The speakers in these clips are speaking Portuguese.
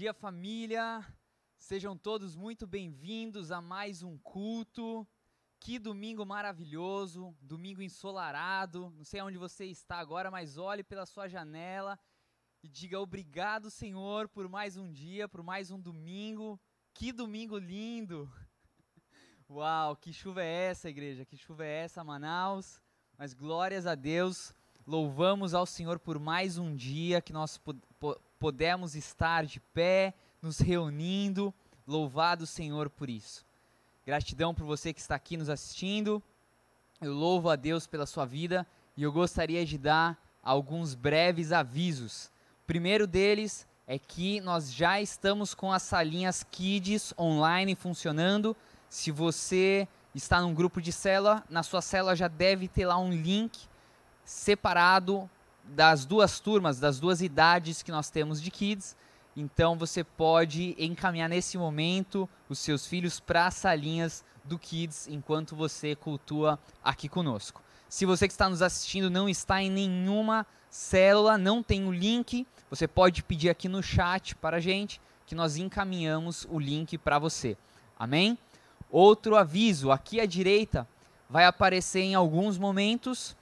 dia, família! Sejam todos muito bem-vindos a mais um culto. Que domingo maravilhoso, domingo ensolarado. Não sei onde você está agora, mas olhe pela sua janela e diga obrigado, Senhor, por mais um dia, por mais um domingo. Que domingo lindo! Uau, que chuva é essa, igreja? Que chuva é essa, Manaus? Mas glórias a Deus Louvamos ao Senhor por mais um dia que nós podemos estar de pé, nos reunindo. Louvado Senhor por isso. Gratidão por você que está aqui nos assistindo. Eu louvo a Deus pela sua vida e eu gostaria de dar alguns breves avisos. O primeiro deles é que nós já estamos com as salinhas Kids online funcionando. Se você está num grupo de célula, na sua célula já deve ter lá um link separado das duas turmas, das duas idades que nós temos de kids. Então você pode encaminhar nesse momento os seus filhos para as salinhas do Kids enquanto você cultua aqui conosco. Se você que está nos assistindo não está em nenhuma célula, não tem o link, você pode pedir aqui no chat para a gente que nós encaminhamos o link para você. Amém? Outro aviso, aqui à direita vai aparecer em alguns momentos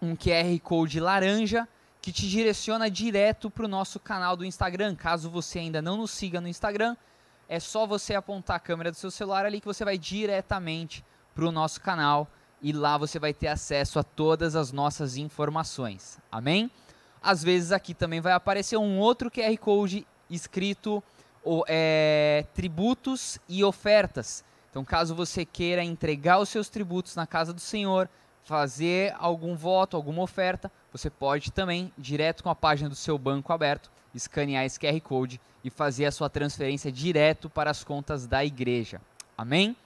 um QR Code laranja que te direciona direto para o nosso canal do Instagram. Caso você ainda não nos siga no Instagram, é só você apontar a câmera do seu celular ali que você vai diretamente para o nosso canal e lá você vai ter acesso a todas as nossas informações. Amém? Às vezes aqui também vai aparecer um outro QR Code escrito é, tributos e ofertas. Então, caso você queira entregar os seus tributos na casa do Senhor, fazer algum voto, alguma oferta, você pode também, direto com a página do seu banco aberto, escanear esse QR Code e fazer a sua transferência direto para as contas da igreja. Amém?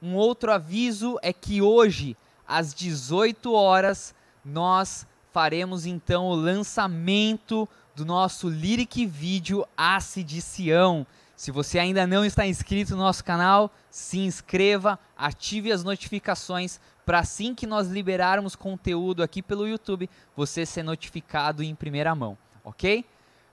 Um outro aviso é que hoje, às 18 horas, nós faremos então o lançamento do nosso Lyric Vídeo Ace de Sião. Se você ainda não está inscrito no nosso canal, se inscreva, ative as notificações para assim que nós liberarmos conteúdo aqui pelo YouTube, você ser notificado em primeira mão, ok?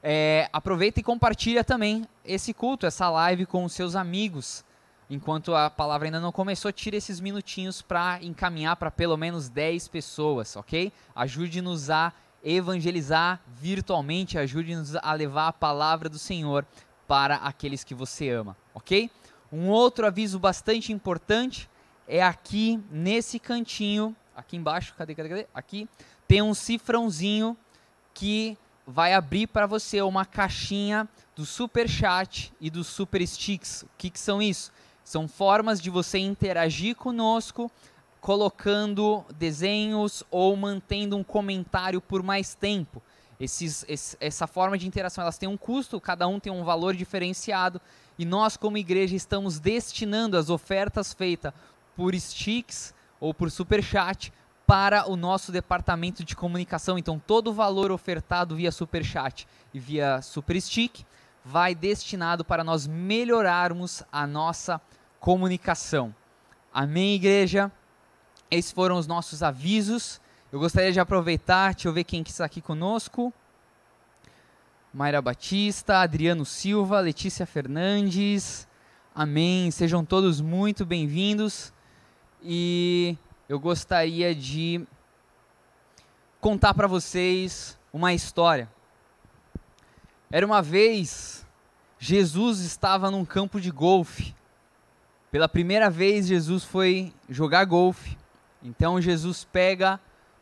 É, aproveita e compartilha também esse culto, essa live com os seus amigos. Enquanto a palavra ainda não começou, tire esses minutinhos para encaminhar para pelo menos 10 pessoas, ok? Ajude-nos a evangelizar virtualmente, ajude-nos a levar a palavra do Senhor para aqueles que você ama, ok? Um outro aviso bastante importante é aqui nesse cantinho, aqui embaixo, cadê, cadê, cadê? Aqui tem um cifrãozinho que vai abrir para você uma caixinha do Super Chat e do Super Sticks. O que, que são isso? São formas de você interagir conosco, colocando desenhos ou mantendo um comentário por mais tempo. Esses, esse, essa forma de interação elas têm um custo, cada um tem um valor diferenciado e nós como igreja estamos destinando as ofertas feitas por sticks ou por super chat para o nosso departamento de comunicação. Então, todo o valor ofertado via super chat e via super stick vai destinado para nós melhorarmos a nossa comunicação. Amém, igreja? Esses foram os nossos avisos. Eu gostaria de aproveitar, deixa eu ver quem está aqui conosco. Mayra Batista, Adriano Silva, Letícia Fernandes. Amém. Sejam todos muito bem-vindos e eu gostaria de contar para vocês uma história. Era uma vez Jesus estava num campo de golfe. Pela primeira vez Jesus foi jogar golfe. Então Jesus pega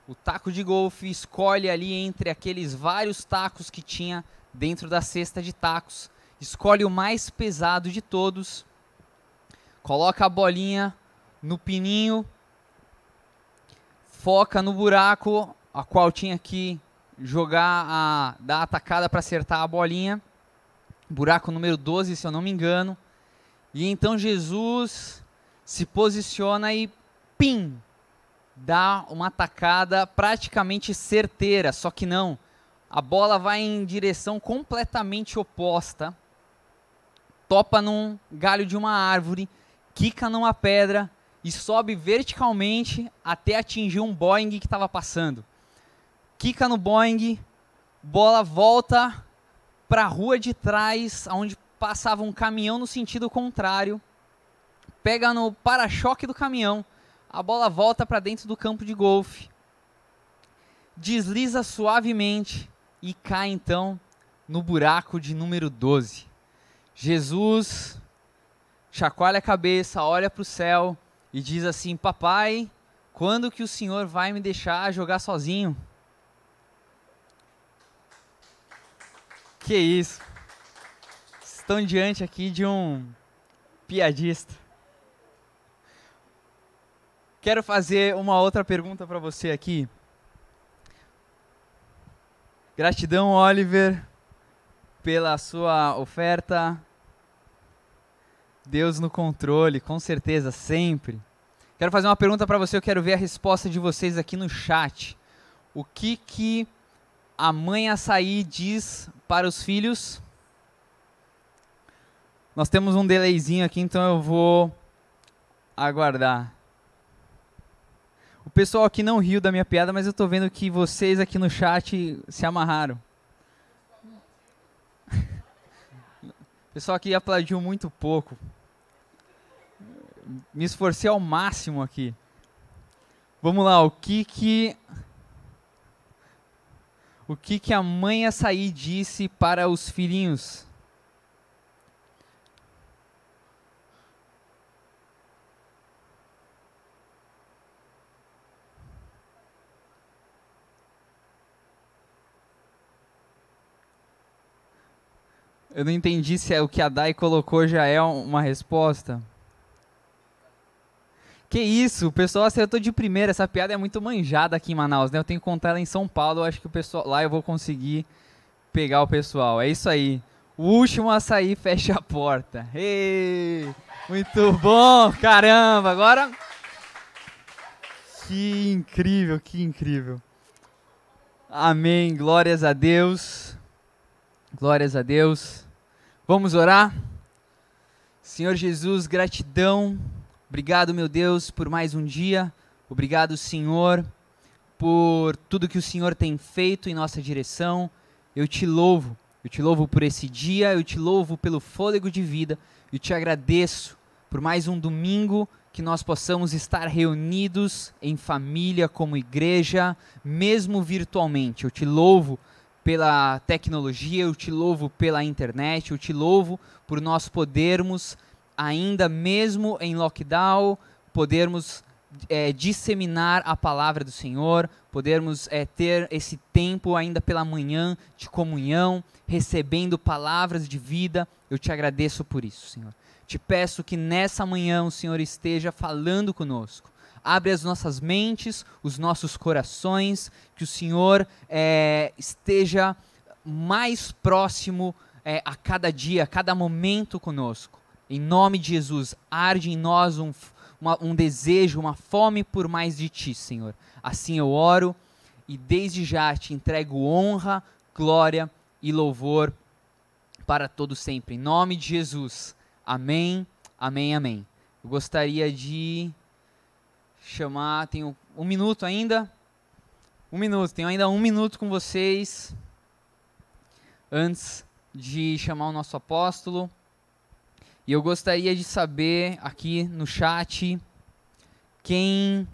o taco de golfe, escolhe ali entre aqueles vários tacos que tinha dentro da cesta de tacos, escolhe o mais pesado de todos, coloca a bolinha no pininho, foca no buraco, a qual tinha que jogar a dar a atacada para acertar a bolinha. Buraco número 12, se eu não me engano. E então Jesus se posiciona e pim, dá uma atacada praticamente certeira, só que não. A bola vai em direção completamente oposta, topa num galho de uma árvore, quica numa pedra e sobe verticalmente até atingir um Boeing que estava passando. Quica no Boeing, bola volta para a rua de trás, onde passava um caminhão no sentido contrário, pega no para-choque do caminhão, a bola volta para dentro do campo de golfe, desliza suavemente e cai então no buraco de número 12. Jesus chacoalha a cabeça, olha para o céu e diz assim: Papai, quando que o Senhor vai me deixar jogar sozinho? Que isso? Estão diante aqui de um piadista. Quero fazer uma outra pergunta para você aqui. Gratidão, Oliver, pela sua oferta. Deus no controle, com certeza, sempre. Quero fazer uma pergunta para você, eu quero ver a resposta de vocês aqui no chat. O que que a mãe açaí diz para os filhos? Nós temos um delayzinho aqui, então eu vou aguardar. O pessoal aqui não riu da minha piada, mas eu estou vendo que vocês aqui no chat se amarraram. O pessoal aqui aplaudiu muito pouco. Me esforcei ao máximo aqui. Vamos lá, o que que o que que a mãe açaí disse para os filhinhos? Eu não entendi se é o que a Dai colocou já é uma resposta. Que isso, o pessoal acertou de primeira. Essa piada é muito manjada aqui em Manaus, né? Eu tenho que contar ela em São Paulo. Eu acho que o pessoal lá eu vou conseguir pegar o pessoal. É isso aí. O último a sair fecha a porta. Ei, muito bom, caramba. Agora que incrível, que incrível. Amém. Glórias a Deus. Glórias a Deus. Vamos orar? Senhor Jesus, gratidão. Obrigado, meu Deus, por mais um dia. Obrigado, Senhor, por tudo que o Senhor tem feito em nossa direção. Eu te louvo. Eu te louvo por esse dia, eu te louvo pelo fôlego de vida. Eu te agradeço por mais um domingo que nós possamos estar reunidos em família, como igreja, mesmo virtualmente. Eu te louvo pela tecnologia, eu te louvo pela internet, eu te louvo por nós podermos, ainda mesmo em lockdown, podermos é, disseminar a palavra do Senhor, podermos é, ter esse tempo ainda pela manhã de comunhão, recebendo palavras de vida. Eu te agradeço por isso, Senhor. Te peço que nessa manhã o Senhor esteja falando conosco abre as nossas mentes, os nossos corações, que o Senhor é, esteja mais próximo é, a cada dia, a cada momento conosco. Em nome de Jesus, arde em nós um, uma, um desejo, uma fome por mais de Ti, Senhor. Assim eu oro e desde já te entrego honra, glória e louvor para todo sempre. Em nome de Jesus. Amém, amém, amém. Eu gostaria de chamar, tenho um minuto ainda. Um minuto, tenho ainda um minuto com vocês antes de chamar o nosso apóstolo. E eu gostaria de saber aqui no chat quem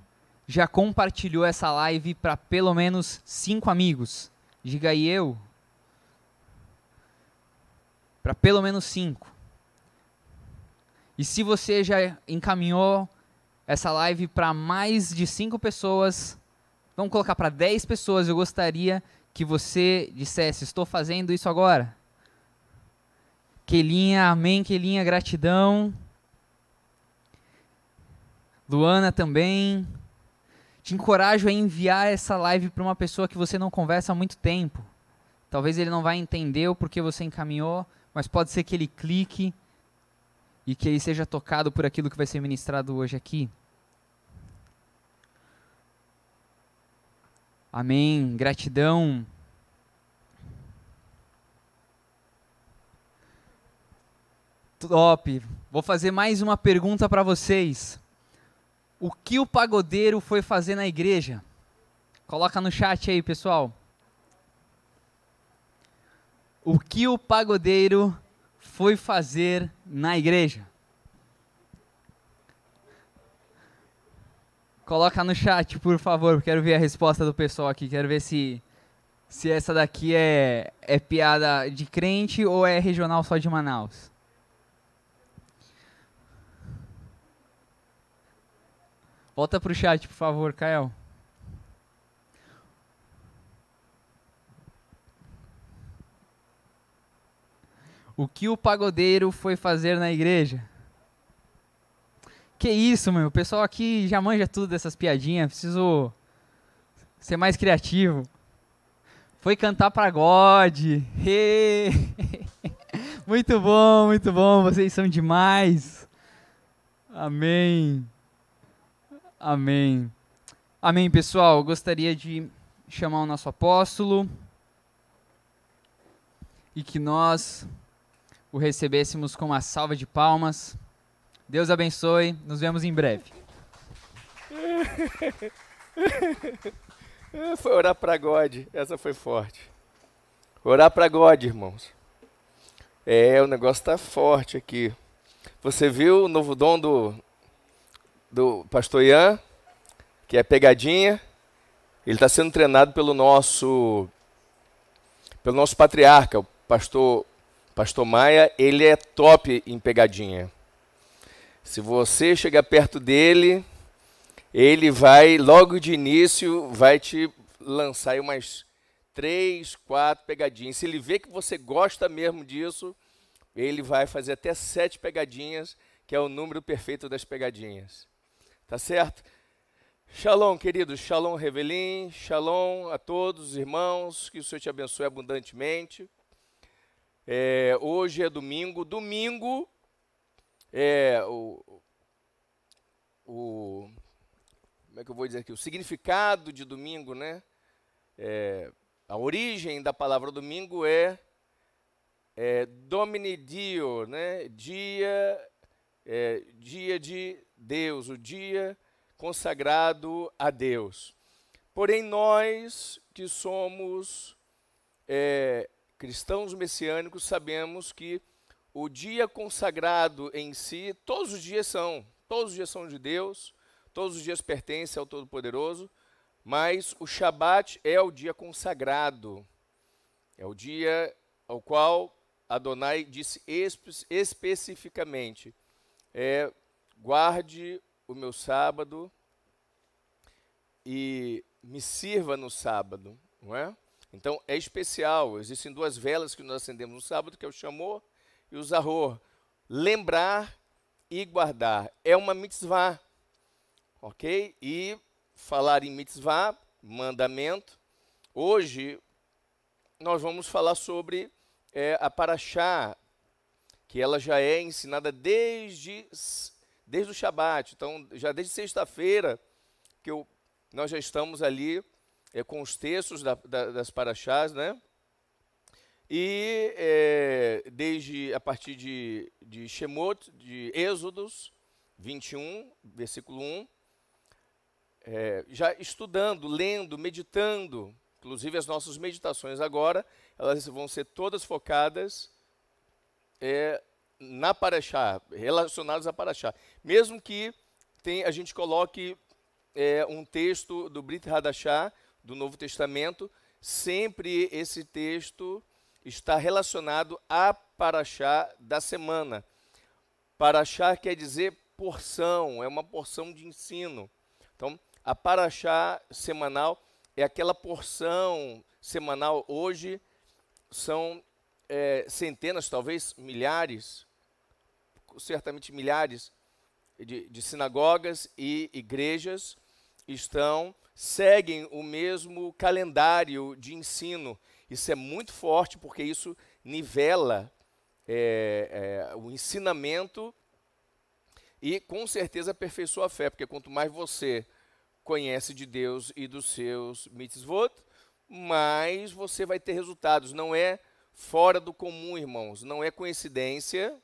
já compartilhou essa live para pelo menos cinco amigos. Diga aí eu. Para pelo menos cinco. E se você já encaminhou essa live para mais de cinco pessoas. Vamos colocar para 10 pessoas. Eu gostaria que você dissesse: Estou fazendo isso agora. Kelinha, amém, Kelinha, gratidão. Luana também. Te encorajo a enviar essa live para uma pessoa que você não conversa há muito tempo. Talvez ele não vai entender o porquê você encaminhou, mas pode ser que ele clique e que aí seja tocado por aquilo que vai ser ministrado hoje aqui. Amém. Gratidão. Top. Vou fazer mais uma pergunta para vocês. O que o pagodeiro foi fazer na igreja? Coloca no chat aí, pessoal. O que o pagodeiro foi fazer na igreja? Coloca no chat, por favor. Quero ver a resposta do pessoal aqui. Quero ver se se essa daqui é, é piada de crente ou é regional só de Manaus. Volta pro chat, por favor, Kael. O que o pagodeiro foi fazer na igreja? Que isso, meu? O pessoal aqui já manja tudo dessas piadinhas. Preciso ser mais criativo. Foi cantar para God. muito bom, muito bom. Vocês são demais. Amém. Amém. Amém, pessoal. Gostaria de chamar o nosso apóstolo e que nós o recebêssemos com uma salva de palmas. Deus abençoe. Nos vemos em breve. foi orar para God. Essa foi forte. Orar para God, irmãos. É, o negócio está forte aqui. Você viu o novo dom do, do pastor Ian, que é pegadinha. Ele está sendo treinado pelo nosso pelo nosso patriarca, o pastor pastor Maia. Ele é top em pegadinha. Se você chegar perto dele, ele vai logo de início vai te lançar umas três, quatro pegadinhas. Se ele vê que você gosta mesmo disso, ele vai fazer até sete pegadinhas, que é o número perfeito das pegadinhas. Tá certo? Shalom, queridos. Shalom, Revelim. Shalom a todos, irmãos. Que o Senhor te abençoe abundantemente. É, hoje é domingo. Domingo é o, o. Como é que eu vou dizer aqui? O significado de domingo, né? É, a origem da palavra domingo é, é Domini Dio, né? Dia, é, dia de Deus, o dia consagrado a Deus. Porém, nós que somos é, cristãos messiânicos sabemos que o dia consagrado em si, todos os dias são, todos os dias são de Deus, todos os dias pertencem ao Todo-Poderoso, mas o Shabat é o dia consagrado, é o dia ao qual Adonai disse espe especificamente: é, guarde o meu sábado e me sirva no sábado, não é? Então é especial. Existem duas velas que nós acendemos no sábado, que é o chamor e o zahor. Lembrar e guardar é uma mitzvah, ok? E falar em mitzvah, mandamento. Hoje nós vamos falar sobre é, a paraxá, que ela já é ensinada desde desde o Shabat. Então, já desde sexta-feira, que eu, nós já estamos ali é, com os textos da, da, das paraxás, né? E é, desde a partir de, de Shemot, de Êxodos 21, versículo 1, é, já estudando, lendo, meditando, inclusive as nossas meditações agora, elas vão ser todas focadas é, na Paraxá, relacionados a Paraxá. Mesmo que tem, a gente coloque é, um texto do Brit Hadashah, do Novo Testamento, sempre esse texto está relacionado a Paraxá da semana. Paraxá quer dizer porção, é uma porção de ensino. Então, a Paraxá semanal é aquela porção semanal. Hoje são é, centenas, talvez milhares, certamente milhares de, de sinagogas e igrejas estão seguem o mesmo calendário de ensino. Isso é muito forte porque isso nivela é, é, o ensinamento e com certeza aperfeiçoa a fé, porque quanto mais você conhece de Deus e dos seus mitzvot, mais você vai ter resultados. Não é fora do comum, irmãos, não é coincidência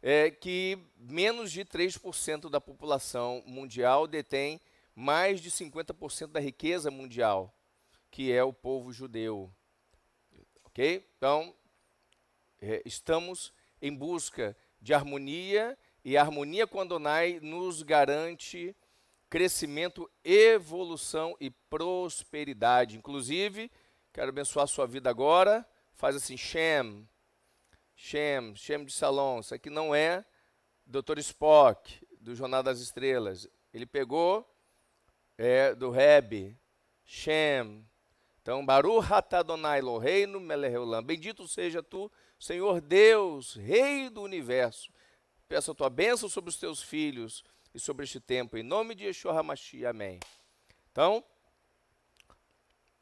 é, que menos de 3% da população mundial detém mais de 50% da riqueza mundial, que é o povo judeu. Ok? Então, é, estamos em busca de harmonia, e a harmonia com Adonai nos garante crescimento, evolução e prosperidade. Inclusive, quero abençoar a sua vida agora. Faz assim, Shem, Shem, Shem de Salom. Isso aqui não é Dr. Spock, do Jornal das Estrelas. Ele pegou é, do Reb, Shem. Então, Baruch Hatadonai Loheinu Meleheulam. Bendito seja tu, Senhor Deus, Rei do Universo. Peço a tua bênção sobre os teus filhos e sobre este tempo, em nome de Yeshua HaMashiach. Amém. Então,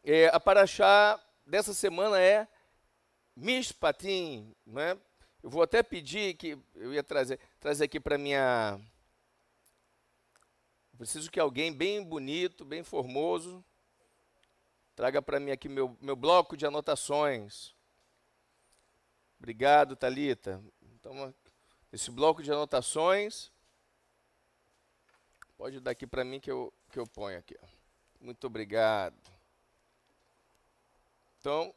é, a paraxá dessa semana é Mishpatim, né? Eu vou até pedir que eu ia trazer, trazer aqui para minha Preciso que alguém bem bonito, bem formoso, traga para mim aqui meu, meu bloco de anotações. Obrigado, Talita. Então, esse bloco de anotações, pode dar aqui para mim que eu, que eu ponho aqui. Muito obrigado. Então,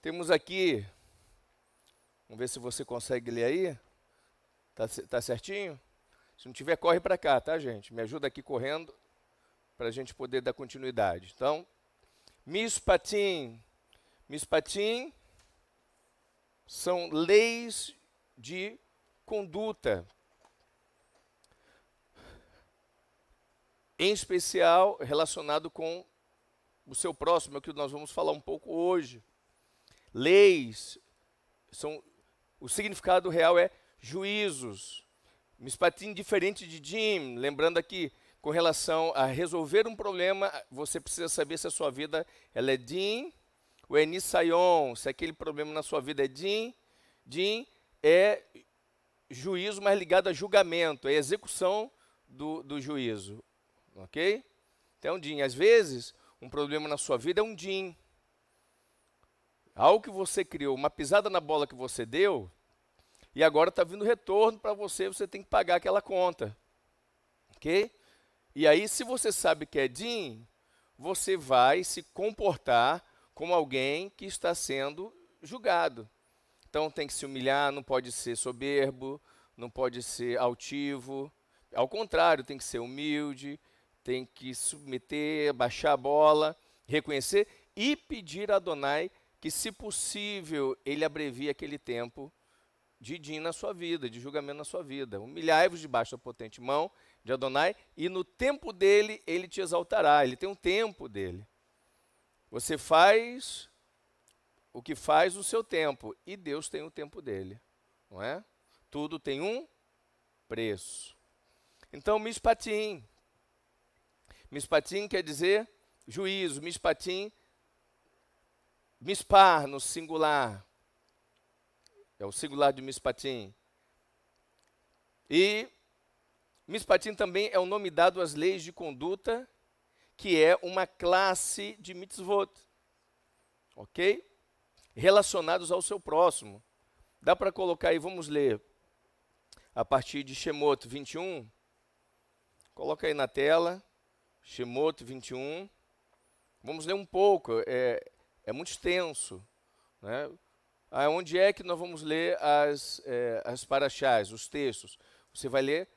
temos aqui, vamos ver se você consegue ler aí. Tá, tá certinho? Se não tiver, corre para cá, tá, gente? Me ajuda aqui correndo para a gente poder dar continuidade. Então, Mispatim. Mispatim são leis de conduta. Em especial relacionado com o seu próximo, é o que nós vamos falar um pouco hoje. Leis são o significado real é juízos. Mispatim diferente de Jim, lembrando aqui, com relação a resolver um problema, você precisa saber se a sua vida ela é Din ou é Nisayon, se aquele problema na sua vida é Din. Din é juízo, mas ligado a julgamento, é execução do, do juízo. Ok? Então, Din, às vezes, um problema na sua vida é um Din. Algo que você criou, uma pisada na bola que você deu, e agora está vindo retorno para você, você tem que pagar aquela conta. Ok? E aí, se você sabe que é DIN, você vai se comportar como alguém que está sendo julgado. Então tem que se humilhar, não pode ser soberbo, não pode ser altivo. Ao contrário, tem que ser humilde, tem que submeter, baixar a bola, reconhecer e pedir a Adonai que, se possível, ele abrevie aquele tempo de din na sua vida, de julgamento na sua vida. Humilhai-vos debaixo da potente mão de Adonai, e no tempo dele ele te exaltará. Ele tem um tempo dele. Você faz o que faz no seu tempo, e Deus tem o tempo dele, não é? Tudo tem um preço. Então, mispatim. Mispatim quer dizer juízo, mispatim, mispar no singular é o singular de Mispatim. E Mispatim também é o nome dado às leis de conduta, que é uma classe de mitzvot. Ok? Relacionados ao seu próximo. Dá para colocar aí, vamos ler a partir de Shemot 21. Coloca aí na tela, Shemot 21. Vamos ler um pouco, é, é muito extenso. Né? Ah, onde é que nós vamos ler as, é, as paraxás, os textos? Você vai ler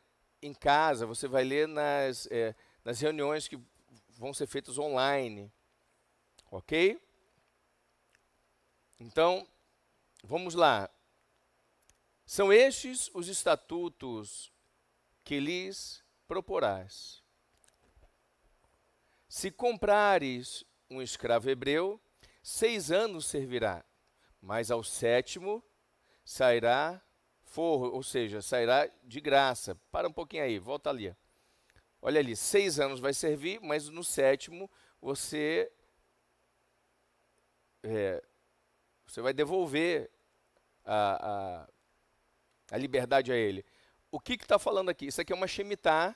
em casa, você vai ler nas, é, nas reuniões que vão ser feitas online. Ok? Então, vamos lá. São estes os estatutos que lhes proporás. Se comprares um escravo hebreu, seis anos servirá mas ao sétimo sairá forro, ou seja, sairá de graça. Para um pouquinho aí, volta ali. Olha ali, seis anos vai servir, mas no sétimo você é, você vai devolver a, a, a liberdade a ele. O que está falando aqui? Isso aqui é uma Shemitah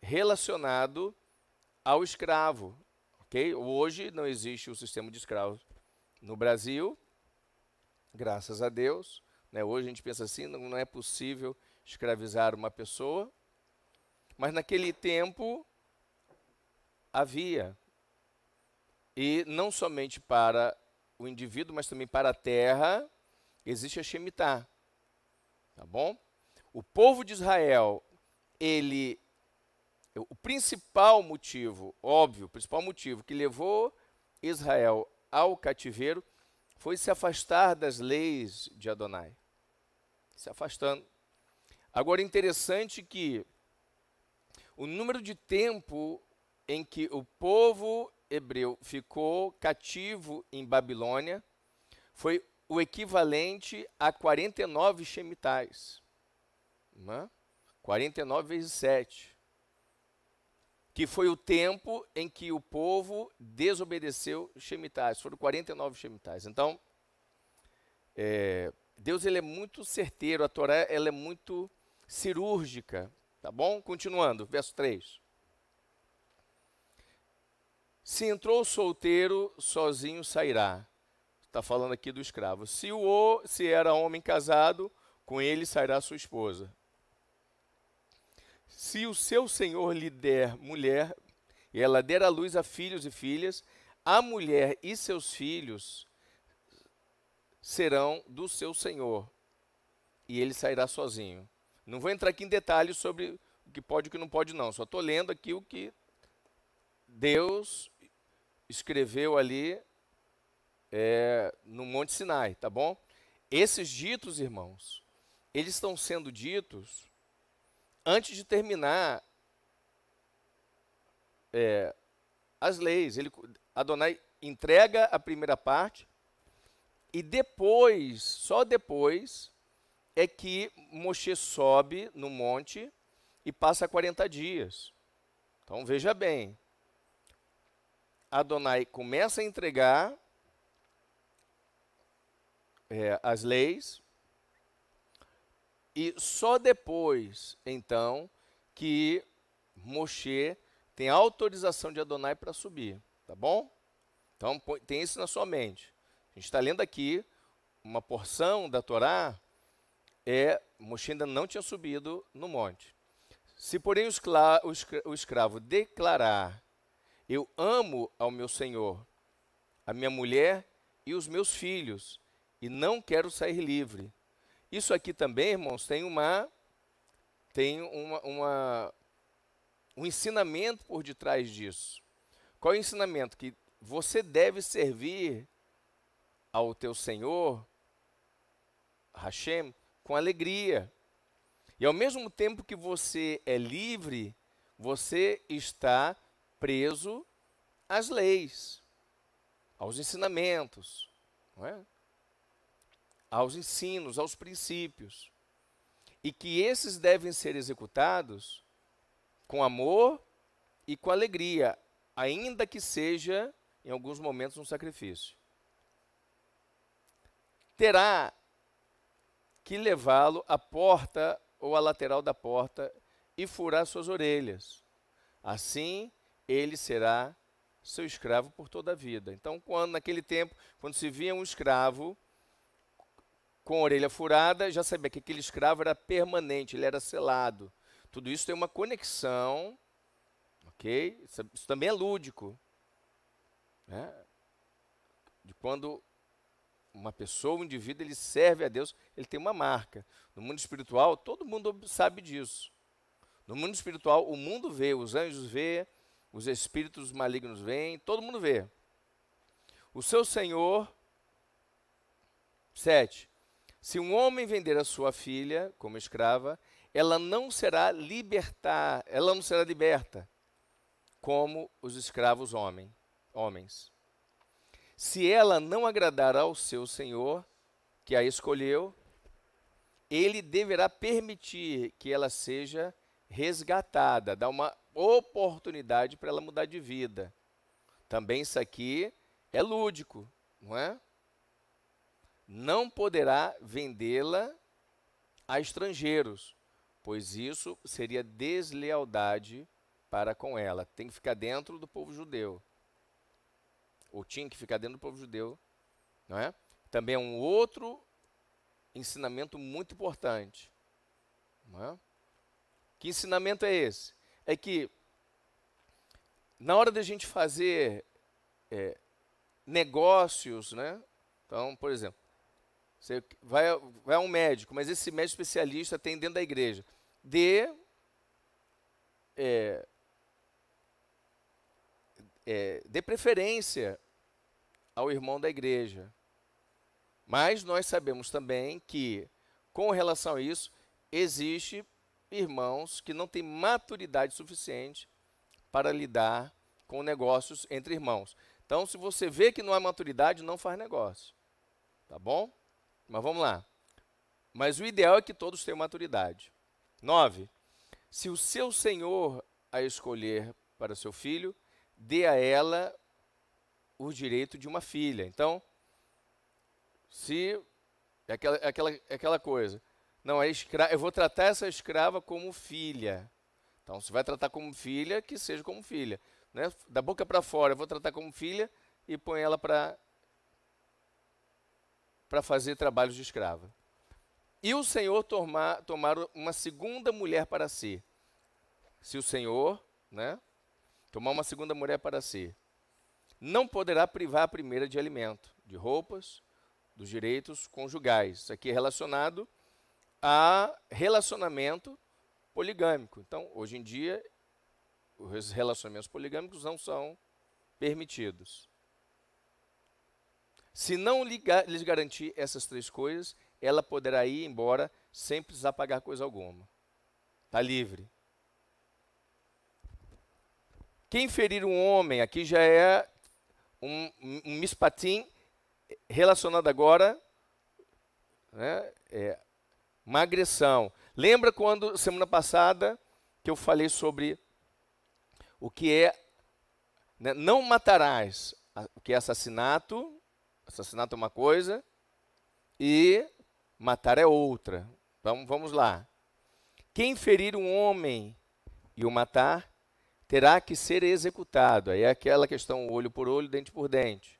relacionado ao escravo. ok? Hoje não existe o sistema de escravos no Brasil, graças a Deus. Né? Hoje a gente pensa assim, não, é possível escravizar uma pessoa. Mas naquele tempo havia. E não somente para o indivíduo, mas também para a terra, existe a Shemitah. Tá bom? O povo de Israel, ele o principal motivo, óbvio, o principal motivo que levou Israel ao cativeiro foi se afastar das leis de Adonai. Se afastando. Agora, interessante que o número de tempo em que o povo hebreu ficou cativo em Babilônia foi o equivalente a 49 shemitais. Né? 49 vezes 7. Que foi o tempo em que o povo desobedeceu shemitais. Foram 49 shemitais. Então, é, Deus ele é muito certeiro, a Torá ela é muito cirúrgica. Tá bom? Continuando, verso 3. Se entrou solteiro, sozinho sairá. Está falando aqui do escravo. Se, o, se era homem casado, com ele sairá sua esposa. Se o seu senhor lhe der mulher, e ela der à luz a filhos e filhas, a mulher e seus filhos serão do seu senhor, e ele sairá sozinho. Não vou entrar aqui em detalhes sobre o que pode e o que não pode, não. Só estou lendo aqui o que Deus escreveu ali é, no Monte Sinai, tá bom? Esses ditos, irmãos, eles estão sendo ditos antes de terminar é, as leis. Ele, Adonai entrega a primeira parte e depois, só depois, é que Moshe sobe no monte e passa 40 dias. Então veja bem, Adonai começa a entregar é, as leis, e só depois, então, que Moshe tem autorização de Adonai para subir, tá bom? Então, tem isso na sua mente. A gente está lendo aqui uma porção da Torá, é, Moshe ainda não tinha subido no monte. Se, porém, o escravo declarar eu amo ao meu Senhor, a minha mulher e os meus filhos, e não quero sair livre. Isso aqui também, irmãos, tem uma tem uma, uma um ensinamento por detrás disso. Qual é o ensinamento? Que você deve servir ao teu Senhor, Hashem, com alegria. E ao mesmo tempo que você é livre, você está preso às leis, aos ensinamentos, é? Aos ensinos, aos princípios. E que esses devem ser executados com amor e com alegria, ainda que seja, em alguns momentos, um sacrifício. Terá que levá-lo à porta ou à lateral da porta e furar suas orelhas. Assim, ele será seu escravo por toda a vida. Então, quando naquele tempo, quando se via um escravo com a orelha furada, já sabia que aquele escravo era permanente, ele era selado. Tudo isso tem uma conexão, ok? Isso, isso também é lúdico. Né? De quando uma pessoa, um indivíduo, ele serve a Deus, ele tem uma marca. No mundo espiritual, todo mundo sabe disso. No mundo espiritual, o mundo vê, os anjos vê, os espíritos malignos vêm, todo mundo vê. O seu senhor, sete, se um homem vender a sua filha como escrava, ela não será libertar, ela não será liberta, como os escravos homem, homens. Se ela não agradar ao seu senhor, que a escolheu, ele deverá permitir que ela seja resgatada, dar uma oportunidade para ela mudar de vida. Também isso aqui é lúdico, não é? Não poderá vendê-la a estrangeiros, pois isso seria deslealdade para com ela. Tem que ficar dentro do povo judeu. Ou tinha que ficar dentro do povo judeu, não é? Também é um outro ensinamento muito importante. Não é? Que ensinamento é esse? É que na hora da gente fazer é, negócios, né? Então, por exemplo, você vai, vai a um médico, mas esse médico especialista tem dentro da igreja. Dê é, é, dê preferência ao irmão da igreja. Mas nós sabemos também que, com relação a isso, existe irmãos que não têm maturidade suficiente para lidar com negócios entre irmãos. Então, se você vê que não há maturidade, não faz negócio. Tá bom? Mas vamos lá. Mas o ideal é que todos tenham maturidade. 9. Se o seu senhor a escolher para seu filho, dê a ela o direito de uma filha. Então, se é aquela, é aquela, é aquela coisa, não, é eu vou tratar essa escrava como filha. Então, se vai tratar como filha, que seja como filha. Né? Da boca para fora, eu vou tratar como filha e põe ela para para fazer trabalhos de escrava. E o Senhor tomar, tomar uma segunda mulher para si. Se o Senhor, né, tomar uma segunda mulher para si, não poderá privar a primeira de alimento, de roupas, dos direitos conjugais. Isso aqui é relacionado a relacionamento poligâmico. Então, hoje em dia, os relacionamentos poligâmicos não são permitidos. Se não lhes garantir essas três coisas, ela poderá ir embora sem precisar pagar coisa alguma. Está livre. Quem ferir um homem, aqui já é um, um mispatim relacionado agora, né, é, uma agressão. Lembra quando, semana passada, que eu falei sobre o que é, né, não matarás, o que é assassinato, Assassinato é uma coisa e matar é outra. Então vamos lá. Quem ferir um homem e o matar, terá que ser executado. Aí é aquela questão olho por olho, dente por dente.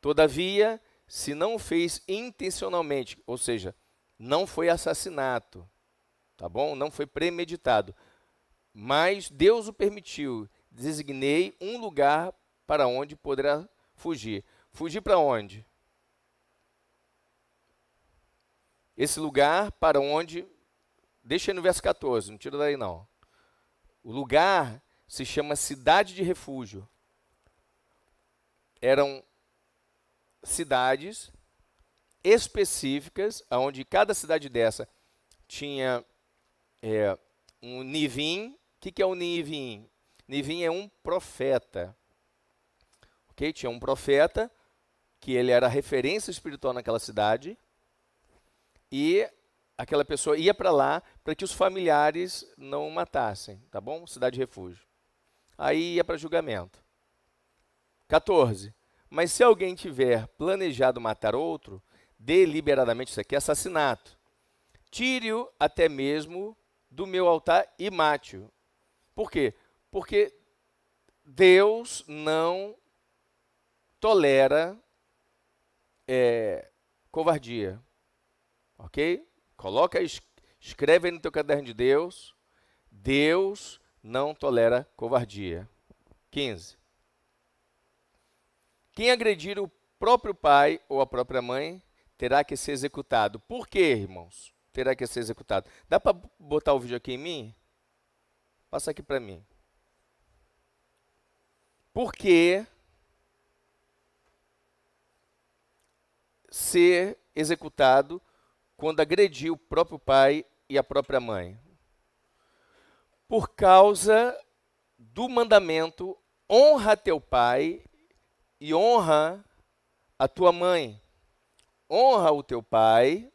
Todavia, se não fez intencionalmente, ou seja, não foi assassinato, tá bom? Não foi premeditado, mas Deus o permitiu. Designei um lugar para onde poderá fugir. Fugir para onde? Esse lugar para onde. Deixa aí no verso 14, não tira daí não. O lugar se chama cidade de refúgio. Eram cidades específicas, onde cada cidade dessa tinha é, um nivim. O que, é um nivim? Nivim é um profeta. Okay? Tinha um profeta, que ele era referência espiritual naquela cidade, e aquela pessoa ia para lá para que os familiares não o matassem, tá bom? Cidade de refúgio. Aí ia para julgamento. 14. Mas se alguém tiver planejado matar outro, deliberadamente, isso aqui é assassinato, tire-o até mesmo do meu altar e mate-o. Por quê? Porque Deus não tolera é, covardia. Ok? Coloca, escreve aí no teu caderno de Deus. Deus não tolera covardia. 15. Quem agredir o próprio pai ou a própria mãe terá que ser executado. Por quê, irmãos? Terá que ser executado. Dá para botar o vídeo aqui em mim? Passa aqui para mim. Porque ser executado quando agrediu o próprio pai e a própria mãe. Por causa do mandamento: honra teu pai e honra a tua mãe. Honra o teu pai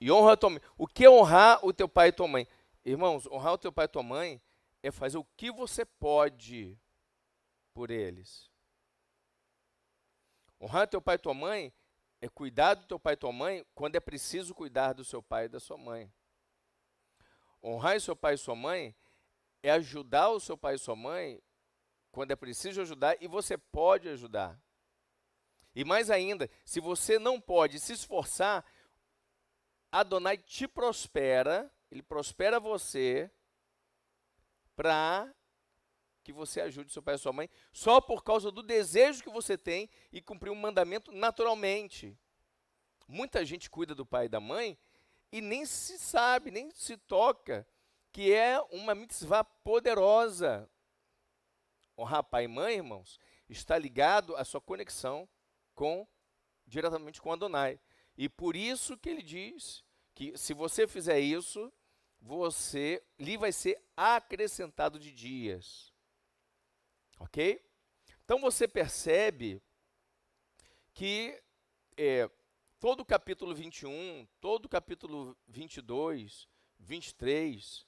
e honra a tua mãe. O que é honrar o teu pai e tua mãe? Irmãos, honrar o teu pai e tua mãe é fazer o que você pode por eles. Honrar teu pai e tua mãe é cuidar do teu pai e tua mãe quando é preciso cuidar do seu pai e da sua mãe. Honrar seu pai e sua mãe é ajudar o seu pai e sua mãe quando é preciso ajudar e você pode ajudar. E mais ainda, se você não pode se esforçar, Adonai te prospera, ele prospera você para que você ajude seu pai e sua mãe, só por causa do desejo que você tem e cumprir um mandamento naturalmente. Muita gente cuida do pai e da mãe e nem se sabe, nem se toca que é uma mitzvah poderosa. Honrar pai e mãe, irmãos, está ligado à sua conexão com diretamente com Adonai. E por isso que ele diz que se você fizer isso, você lhe vai ser acrescentado de dias. Ok? Então você percebe que é, todo o capítulo 21, todo o capítulo 22, 23,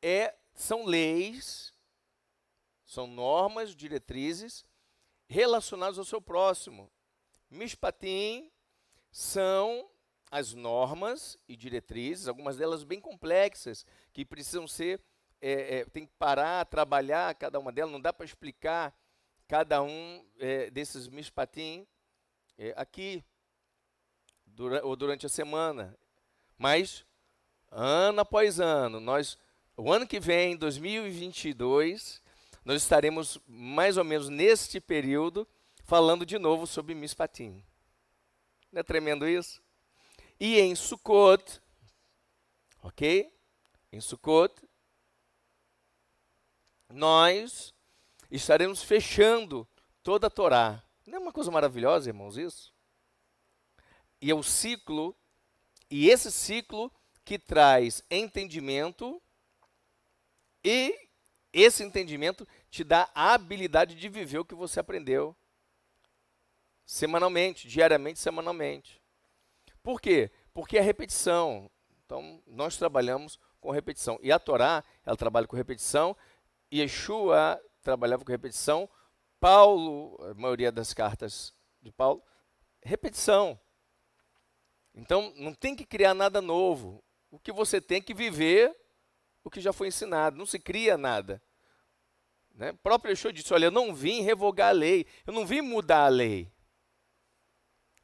é, são leis, são normas, diretrizes relacionadas ao seu próximo. Mishpatim são as normas e diretrizes, algumas delas bem complexas, que precisam ser é, é, tem que parar, trabalhar cada uma delas, não dá para explicar cada um é, desses mispatim é, aqui dura, ou durante a semana. Mas, ano após ano, nós, o ano que vem, 2022, nós estaremos mais ou menos neste período falando de novo sobre mispatim. Não é tremendo isso? E em Sukkot, ok? Em Sukkot, nós estaremos fechando toda a Torá. Não é uma coisa maravilhosa, irmãos, isso? E é o ciclo, e esse ciclo que traz entendimento, e esse entendimento te dá a habilidade de viver o que você aprendeu semanalmente, diariamente, semanalmente. Por quê? Porque é repetição. Então, nós trabalhamos com repetição. E a Torá, ela trabalha com repetição, Yeshua trabalhava com repetição, Paulo, a maioria das cartas de Paulo, repetição. Então, não tem que criar nada novo. O que você tem que viver, o que já foi ensinado. Não se cria nada. Né? O próprio Yeshua disse: Olha, eu não vim revogar a lei, eu não vim mudar a lei.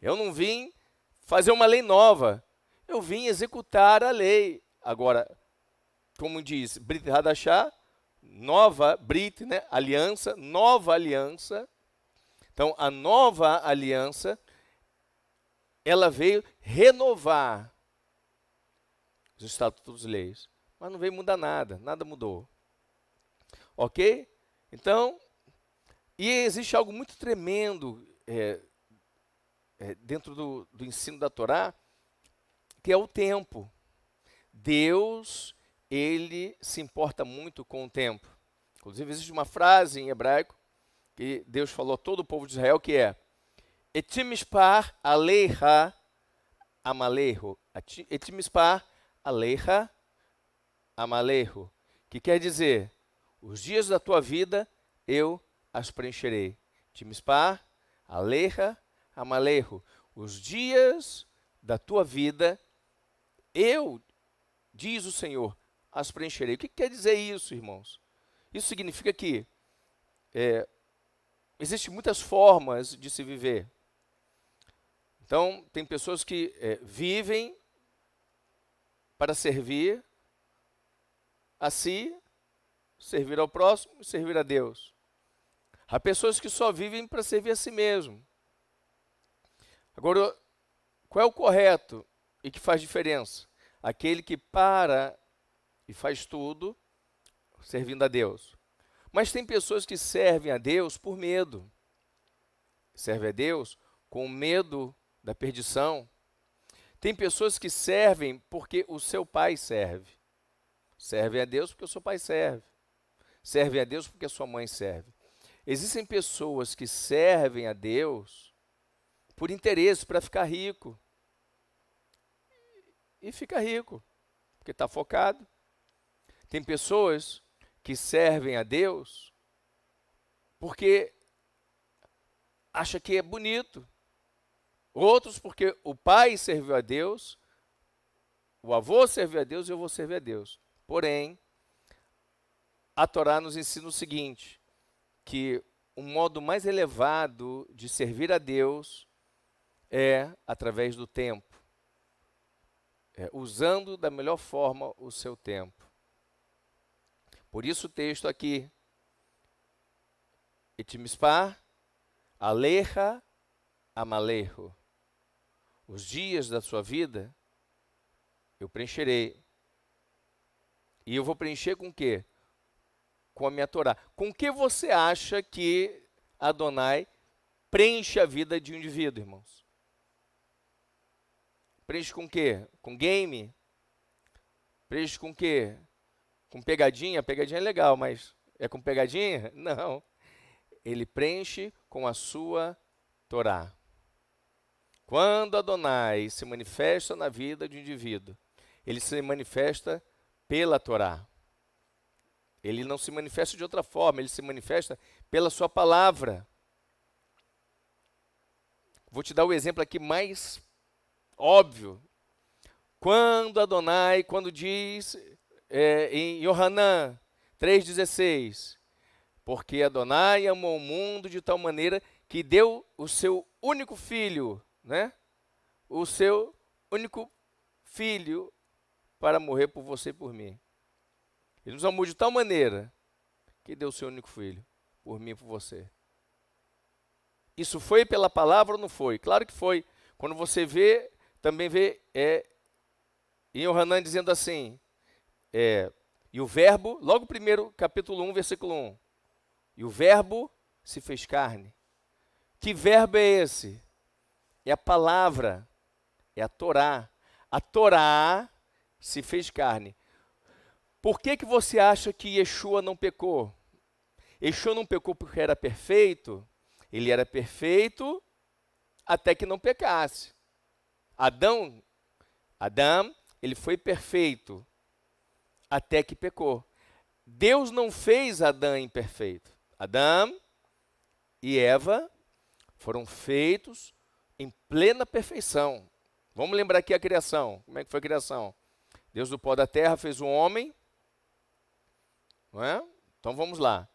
Eu não vim fazer uma lei nova. Eu vim executar a lei. Agora, como diz Brit Hadashah, nova Brit, né? aliança, nova aliança. Então, a nova aliança, ela veio renovar os estatutos e leis, mas não veio mudar nada, nada mudou. Ok? Então, e existe algo muito tremendo é, é, dentro do, do ensino da Torá, que é o tempo. Deus ele se importa muito com o tempo. Inclusive, existe uma frase em hebraico que Deus falou a todo o povo de Israel que é Etimispar aleha amaleho. Etimispar aleha amaleho. Que quer dizer, os dias da tua vida eu as preencherei. Etimispar aleha amaleho. Os dias da tua vida eu, diz o Senhor, as preencherei. O que quer dizer isso, irmãos? Isso significa que é, existem muitas formas de se viver. Então, tem pessoas que é, vivem para servir a si, servir ao próximo e servir a Deus. Há pessoas que só vivem para servir a si mesmo. Agora, qual é o correto e que faz diferença? Aquele que para e faz tudo servindo a Deus. Mas tem pessoas que servem a Deus por medo. Serve a Deus com medo da perdição. Tem pessoas que servem porque o seu pai serve. Servem a Deus porque o seu pai serve. Servem a Deus porque a sua mãe serve. Existem pessoas que servem a Deus por interesse, para ficar rico. E fica rico, porque está focado. Tem pessoas que servem a Deus porque acha que é bonito Outros porque o pai serviu a Deus, o avô serviu a Deus e eu vou servir a Deus. Porém, a Torá nos ensina o seguinte: que o modo mais elevado de servir a Deus é através do tempo, é, usando da melhor forma o seu tempo. Por isso o texto aqui, Etimispar, Aleja Amalejo. Os dias da sua vida eu preencherei. E eu vou preencher com o quê? Com a minha Torá. Com que você acha que Adonai preenche a vida de um indivíduo, irmãos? Preenche com o quê? Com game? Preenche com o quê? Com pegadinha? Pegadinha é legal, mas é com pegadinha? Não. Ele preenche com a sua Torá. Quando Adonai se manifesta na vida de um indivíduo, ele se manifesta pela Torá. Ele não se manifesta de outra forma, ele se manifesta pela sua palavra. Vou te dar o exemplo aqui mais óbvio. Quando Adonai, quando diz é, em Yohanan 3,16, porque Adonai amou o mundo de tal maneira que deu o seu único filho né? O seu único filho para morrer por você e por mim. Ele nos amou de tal maneira que deu o seu único filho por mim e por você. Isso foi pela palavra ou não foi? Claro que foi. Quando você vê, também vê é, em Yohanan dizendo assim, é, e o verbo, logo primeiro, capítulo 1, versículo 1. E o verbo se fez carne. Que verbo é esse? é a palavra, é a Torá. A Torá se fez carne. Por que, que você acha que Yeshua não pecou? Yeshua não pecou porque era perfeito? Ele era perfeito até que não pecasse. Adão, Adão, ele foi perfeito até que pecou. Deus não fez Adão imperfeito. Adão e Eva foram feitos em plena perfeição. Vamos lembrar aqui a criação. Como é que foi a criação? Deus do pó da terra fez o homem. Não é? Então vamos lá.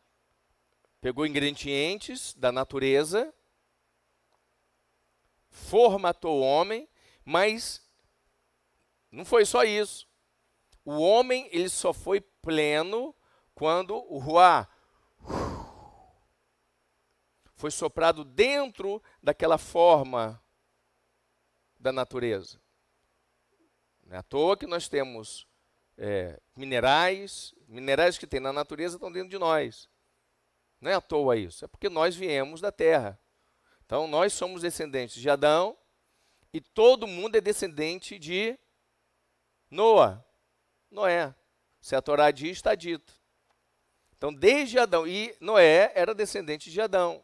Pegou ingredientes da natureza, formatou o homem, mas não foi só isso. O homem ele só foi pleno quando o Ruá foi soprado dentro daquela forma da natureza. Não é à toa que nós temos é, minerais, minerais que tem na natureza estão dentro de nós. Não é à toa isso, é porque nós viemos da terra. Então nós somos descendentes de Adão e todo mundo é descendente de Noa, Noé. Se a Torá diz, está dito. Então, desde Adão, e Noé era descendente de Adão.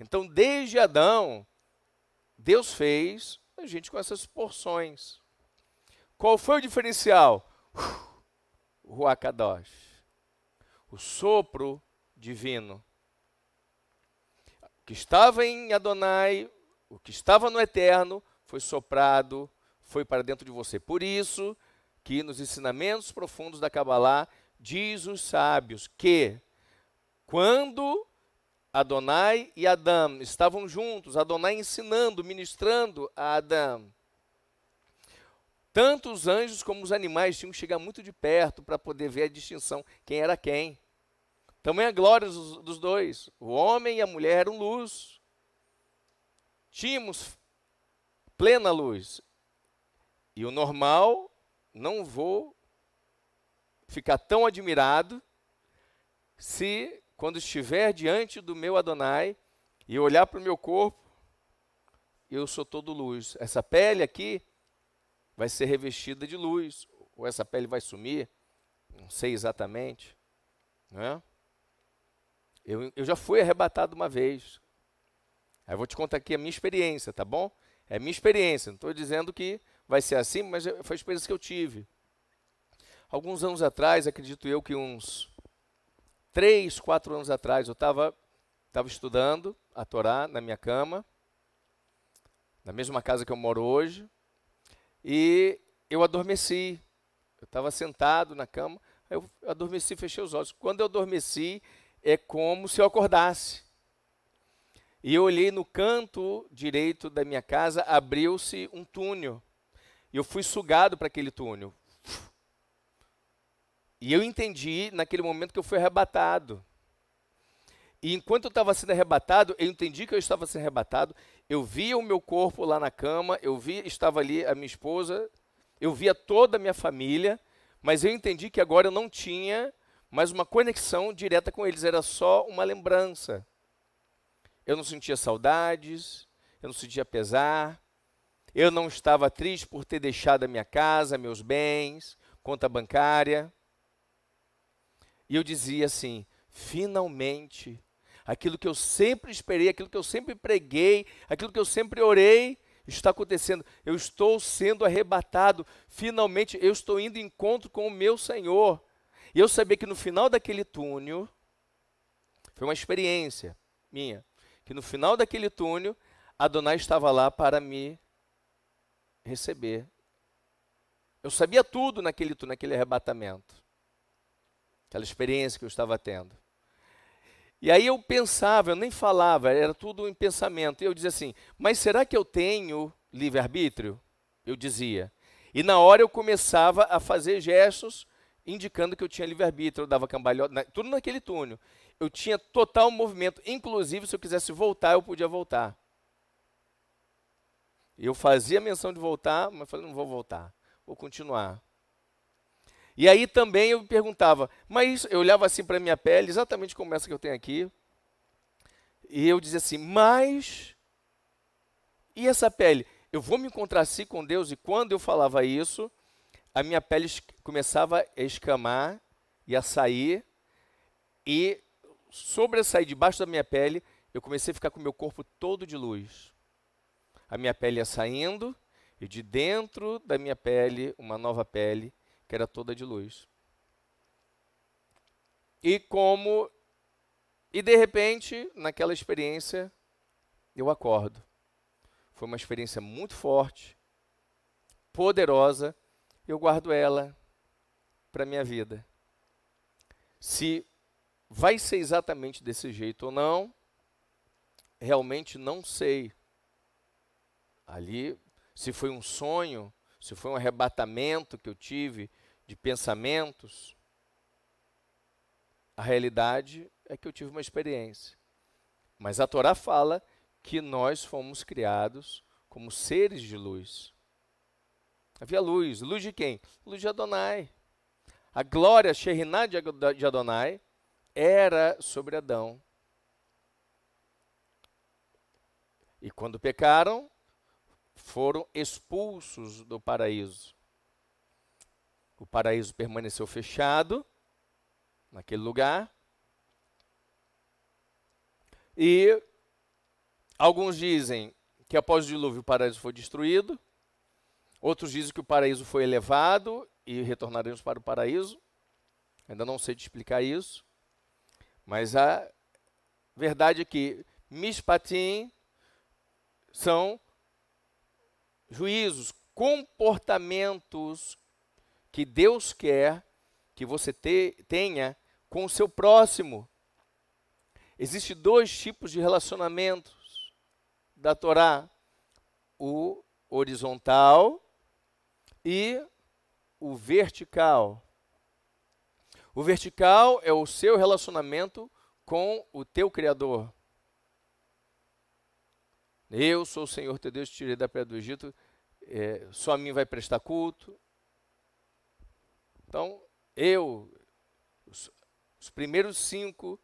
Então, desde Adão, Deus fez a gente com essas porções. Qual foi o diferencial? O Ruacadosh, o sopro divino. O que estava em Adonai, o que estava no eterno, foi soprado, foi para dentro de você. Por isso que nos ensinamentos profundos da Kabbalah diz os sábios que quando Adonai e Adão estavam juntos, Adonai ensinando, ministrando a Adão. Tanto os anjos como os animais tinham que chegar muito de perto para poder ver a distinção, quem era quem. Também a glória dos, dos dois. O homem e a mulher eram luz. Tínhamos plena luz. E o normal, não vou ficar tão admirado se quando estiver diante do meu Adonai e olhar para o meu corpo, eu sou todo luz. Essa pele aqui vai ser revestida de luz, ou essa pele vai sumir, não sei exatamente. Né? Eu, eu já fui arrebatado uma vez. Aí eu vou te contar aqui a minha experiência, tá bom? É minha experiência, não estou dizendo que vai ser assim, mas foi a experiência que eu tive. Alguns anos atrás, acredito eu que uns três, quatro anos atrás, eu estava tava estudando a Torá na minha cama. na mesma casa que eu moro hoje, e eu adormeci. Eu estava sentado na cama, eu adormeci, fechei os olhos. Quando eu adormeci, é como se eu acordasse. E eu olhei no canto direito da minha casa, abriu-se um túnel. E eu fui sugado para aquele túnel. E eu entendi naquele momento que eu fui arrebatado. E enquanto eu estava sendo arrebatado, eu entendi que eu estava sendo arrebatado. Eu via o meu corpo lá na cama, eu via, estava ali a minha esposa, eu via toda a minha família, mas eu entendi que agora eu não tinha mais uma conexão direta com eles, era só uma lembrança. Eu não sentia saudades, eu não sentia pesar, eu não estava triste por ter deixado a minha casa, meus bens, conta bancária. E eu dizia assim: finalmente, aquilo que eu sempre esperei, aquilo que eu sempre preguei, aquilo que eu sempre orei, está acontecendo. Eu estou sendo arrebatado. Finalmente, eu estou indo em encontro com o meu Senhor. E eu sabia que no final daquele túnel, foi uma experiência minha, que no final daquele túnel, Adonai estava lá para me receber. Eu sabia tudo naquele, naquele arrebatamento, aquela experiência que eu estava tendo. E aí eu pensava, eu nem falava, era tudo em pensamento. E eu dizia assim: mas será que eu tenho livre-arbítrio? Eu dizia. E na hora eu começava a fazer gestos indicando que eu tinha livre-arbítrio, eu dava cambalhota, tudo naquele túnel. Eu tinha total movimento, inclusive se eu quisesse voltar, eu podia voltar. Eu fazia menção de voltar, mas falei, não vou voltar, vou continuar. E aí também eu me perguntava, mas eu olhava assim para a minha pele, exatamente como essa que eu tenho aqui, e eu dizia assim, mas e essa pele? Eu vou me encontrar assim com Deus? E quando eu falava isso, a minha pele começava a escamar e a sair, e sobre a sair debaixo da minha pele, eu comecei a ficar com o meu corpo todo de luz a minha pele ia saindo e de dentro da minha pele uma nova pele que era toda de luz. E como e de repente, naquela experiência, eu acordo. Foi uma experiência muito forte, poderosa, eu guardo ela para minha vida. Se vai ser exatamente desse jeito ou não, realmente não sei. Ali, se foi um sonho, se foi um arrebatamento que eu tive de pensamentos, a realidade é que eu tive uma experiência. Mas a Torá fala que nós fomos criados como seres de luz. Havia luz. Luz de quem? Luz de Adonai. A glória, Sherinah de Adonai, era sobre Adão. E quando pecaram, foram expulsos do paraíso. O paraíso permaneceu fechado naquele lugar. E alguns dizem que após o dilúvio o paraíso foi destruído. Outros dizem que o paraíso foi elevado e retornaremos para o paraíso. Ainda não sei te explicar isso. Mas a verdade é que Mishpatim são juízos, comportamentos que Deus quer que você te, tenha com o seu próximo. Existem dois tipos de relacionamentos da Torá: o horizontal e o vertical. O vertical é o seu relacionamento com o teu Criador. Eu sou o Senhor teu Deus, te tirei da pedra do Egito, é, só a mim vai prestar culto. Então, eu, os, os primeiros cinco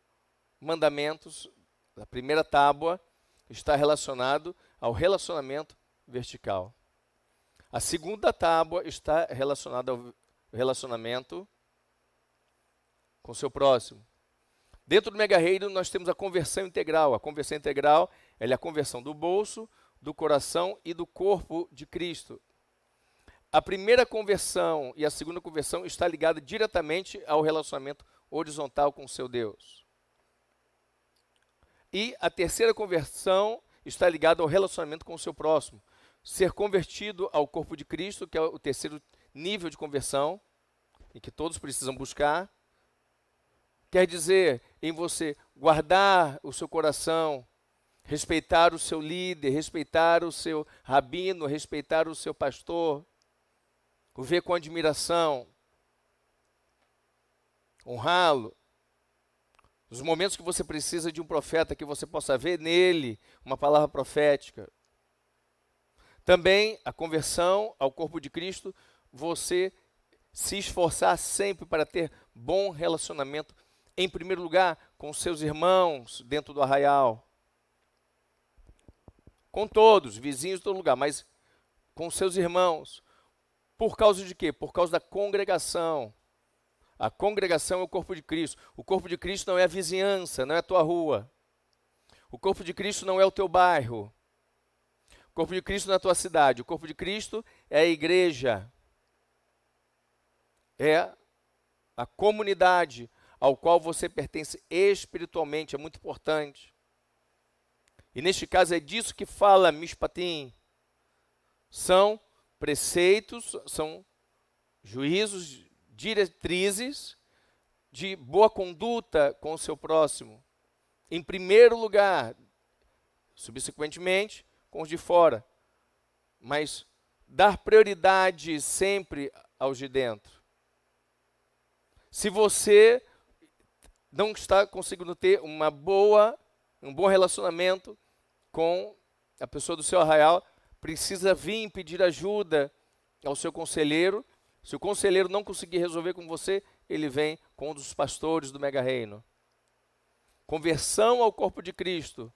mandamentos da primeira tábua está relacionado ao relacionamento vertical. A segunda tábua está relacionada ao relacionamento com seu próximo. Dentro do mega reino nós temos a conversão integral. A conversão integral ela é a conversão do bolso, do coração e do corpo de Cristo. A primeira conversão e a segunda conversão está ligada diretamente ao relacionamento horizontal com o seu Deus. E a terceira conversão está ligada ao relacionamento com o seu próximo. ser convertido ao corpo de Cristo, que é o terceiro nível de conversão, e que todos precisam buscar. Quer dizer, em você guardar o seu coração, respeitar o seu líder, respeitar o seu rabino, respeitar o seu pastor, o ver com admiração, honrá-lo. Nos momentos que você precisa de um profeta, que você possa ver nele uma palavra profética. Também a conversão ao corpo de Cristo, você se esforçar sempre para ter bom relacionamento, em primeiro lugar, com seus irmãos dentro do arraial. Com todos, vizinhos todo lugar, mas com seus irmãos. Por causa de quê? Por causa da congregação. A congregação é o corpo de Cristo. O corpo de Cristo não é a vizinhança, não é a tua rua. O corpo de Cristo não é o teu bairro. O corpo de Cristo não é a tua cidade. O corpo de Cristo é a igreja. É a comunidade ao qual você pertence espiritualmente. É muito importante. E neste caso é disso que fala Mishpatim. São preceitos, são juízos diretrizes de boa conduta com o seu próximo. Em primeiro lugar, subsequentemente, com os de fora. Mas dar prioridade sempre aos de dentro. Se você não está conseguindo ter uma boa, um bom relacionamento com a pessoa do seu arraial, precisa vir pedir ajuda ao seu conselheiro se o conselheiro não conseguir resolver com você, ele vem com um dos pastores do mega reino. Conversão ao corpo de Cristo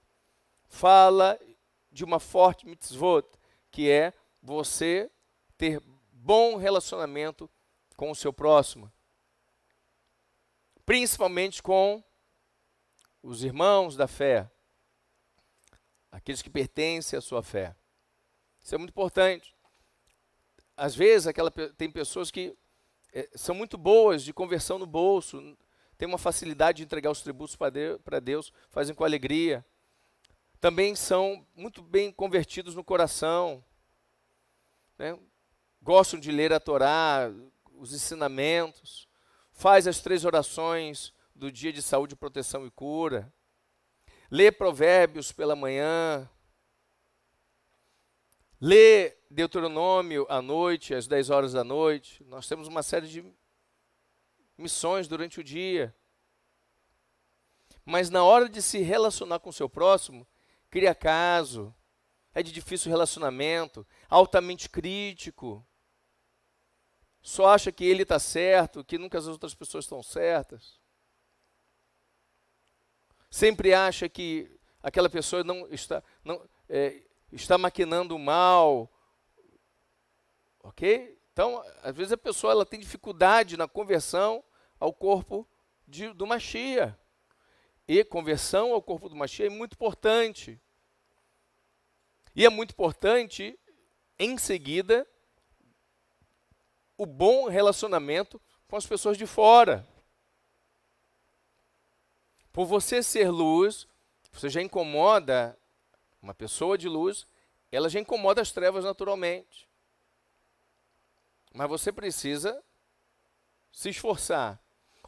fala de uma forte mitzvot, que é você ter bom relacionamento com o seu próximo. Principalmente com os irmãos da fé, aqueles que pertencem à sua fé. Isso é muito importante às vezes, aquela, tem pessoas que é, são muito boas de conversão no bolso, têm uma facilidade de entregar os tributos para Deus, fazem com alegria. Também são muito bem convertidos no coração, né? gostam de ler a Torá, os ensinamentos, faz as três orações do dia de saúde, proteção e cura, lê provérbios pela manhã, lê Deuteronômio à noite, às 10 horas da noite. Nós temos uma série de missões durante o dia. Mas na hora de se relacionar com o seu próximo, cria caso, é de difícil relacionamento, altamente crítico, só acha que ele está certo, que nunca as outras pessoas estão certas. Sempre acha que aquela pessoa não está, não, é, está maquinando mal, Ok? Então, às vezes a pessoa ela tem dificuldade na conversão ao corpo de, do Machia. E conversão ao corpo do Machia é muito importante. E é muito importante, em seguida, o bom relacionamento com as pessoas de fora. Por você ser luz, você já incomoda uma pessoa de luz, ela já incomoda as trevas naturalmente. Mas você precisa se esforçar.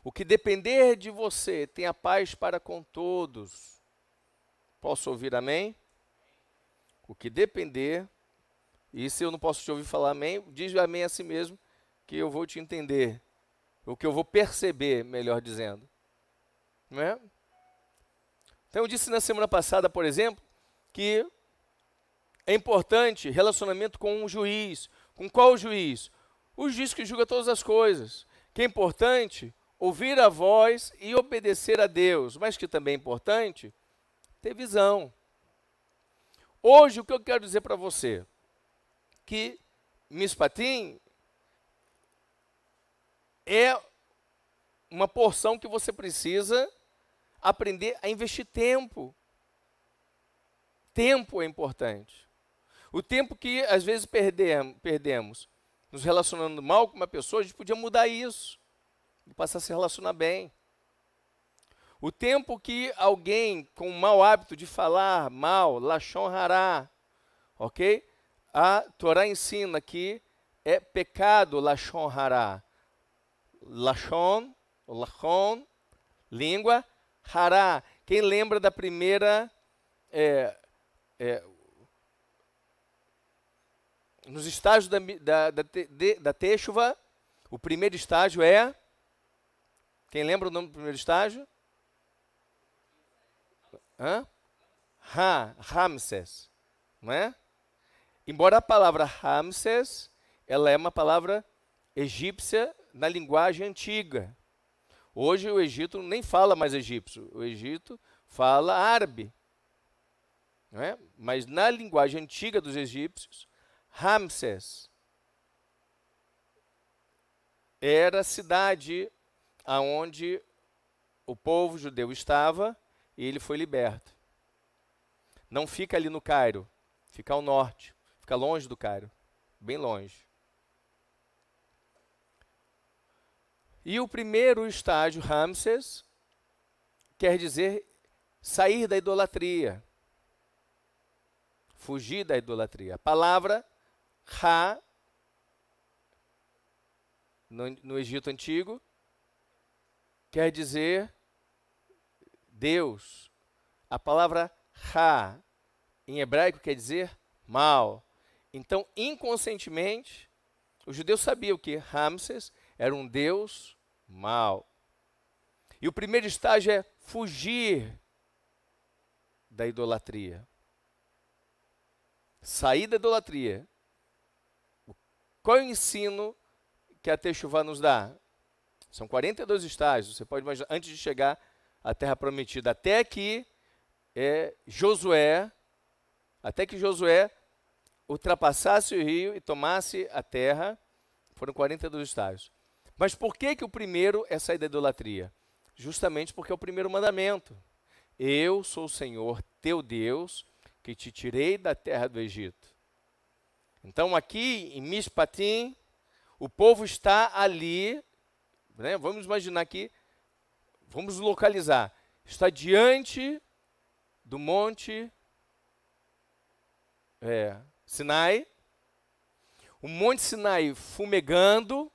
O que depender de você, tenha paz para com todos. Posso ouvir amém? O que depender, e se eu não posso te ouvir falar amém, diz amém a si mesmo, que eu vou te entender. O que eu vou perceber, melhor dizendo. Não é? Então eu disse na semana passada, por exemplo, que é importante relacionamento com um juiz. Com qual juiz? o juiz que julga todas as coisas. Que é importante ouvir a voz e obedecer a Deus, mas que também é importante ter visão. Hoje, o que eu quero dizer para você? Que Mispatim é uma porção que você precisa aprender a investir tempo. Tempo é importante. O tempo que às vezes perdemos nos relacionando mal com uma pessoa, a gente podia mudar isso e passar a se relacionar bem. O tempo que alguém com o mau hábito de falar mal, lachon hará, ok? a Torá ensina que é pecado Lashon Hará. Lashon, Lachon, língua, Hará. Quem lembra da primeira. É, é, nos estágios da, da, da, da Teixuva, o primeiro estágio é. Quem lembra o nome do primeiro estágio? Hã? Ha, Ramses. Não é? Embora a palavra Ramses, ela é uma palavra egípcia na linguagem antiga. Hoje o Egito nem fala mais egípcio, o Egito fala árabe. É? Mas na linguagem antiga dos egípcios, Ramses era a cidade aonde o povo judeu estava e ele foi liberto. Não fica ali no Cairo, fica ao norte, fica longe do Cairo, bem longe. E o primeiro estágio, Ramses, quer dizer sair da idolatria, fugir da idolatria. A palavra Ra, no, no Egito Antigo, quer dizer Deus. A palavra Ra, em hebraico, quer dizer mal. Então, inconscientemente, os judeus sabiam que Ramses era um Deus mau. E o primeiro estágio é fugir da idolatria. Sair da idolatria. Qual é o ensino que a Techuvá nos dá? São 42 estágios, você pode imaginar, antes de chegar à terra prometida, até que é, Josué, até que Josué ultrapassasse o rio e tomasse a terra, foram 42 estágios. Mas por que, que o primeiro é sair da idolatria? Justamente porque é o primeiro mandamento. Eu sou o Senhor teu Deus, que te tirei da terra do Egito. Então, aqui em Mishpatim, o povo está ali, né, vamos imaginar aqui, vamos localizar, está diante do monte é, Sinai, o monte Sinai fumegando,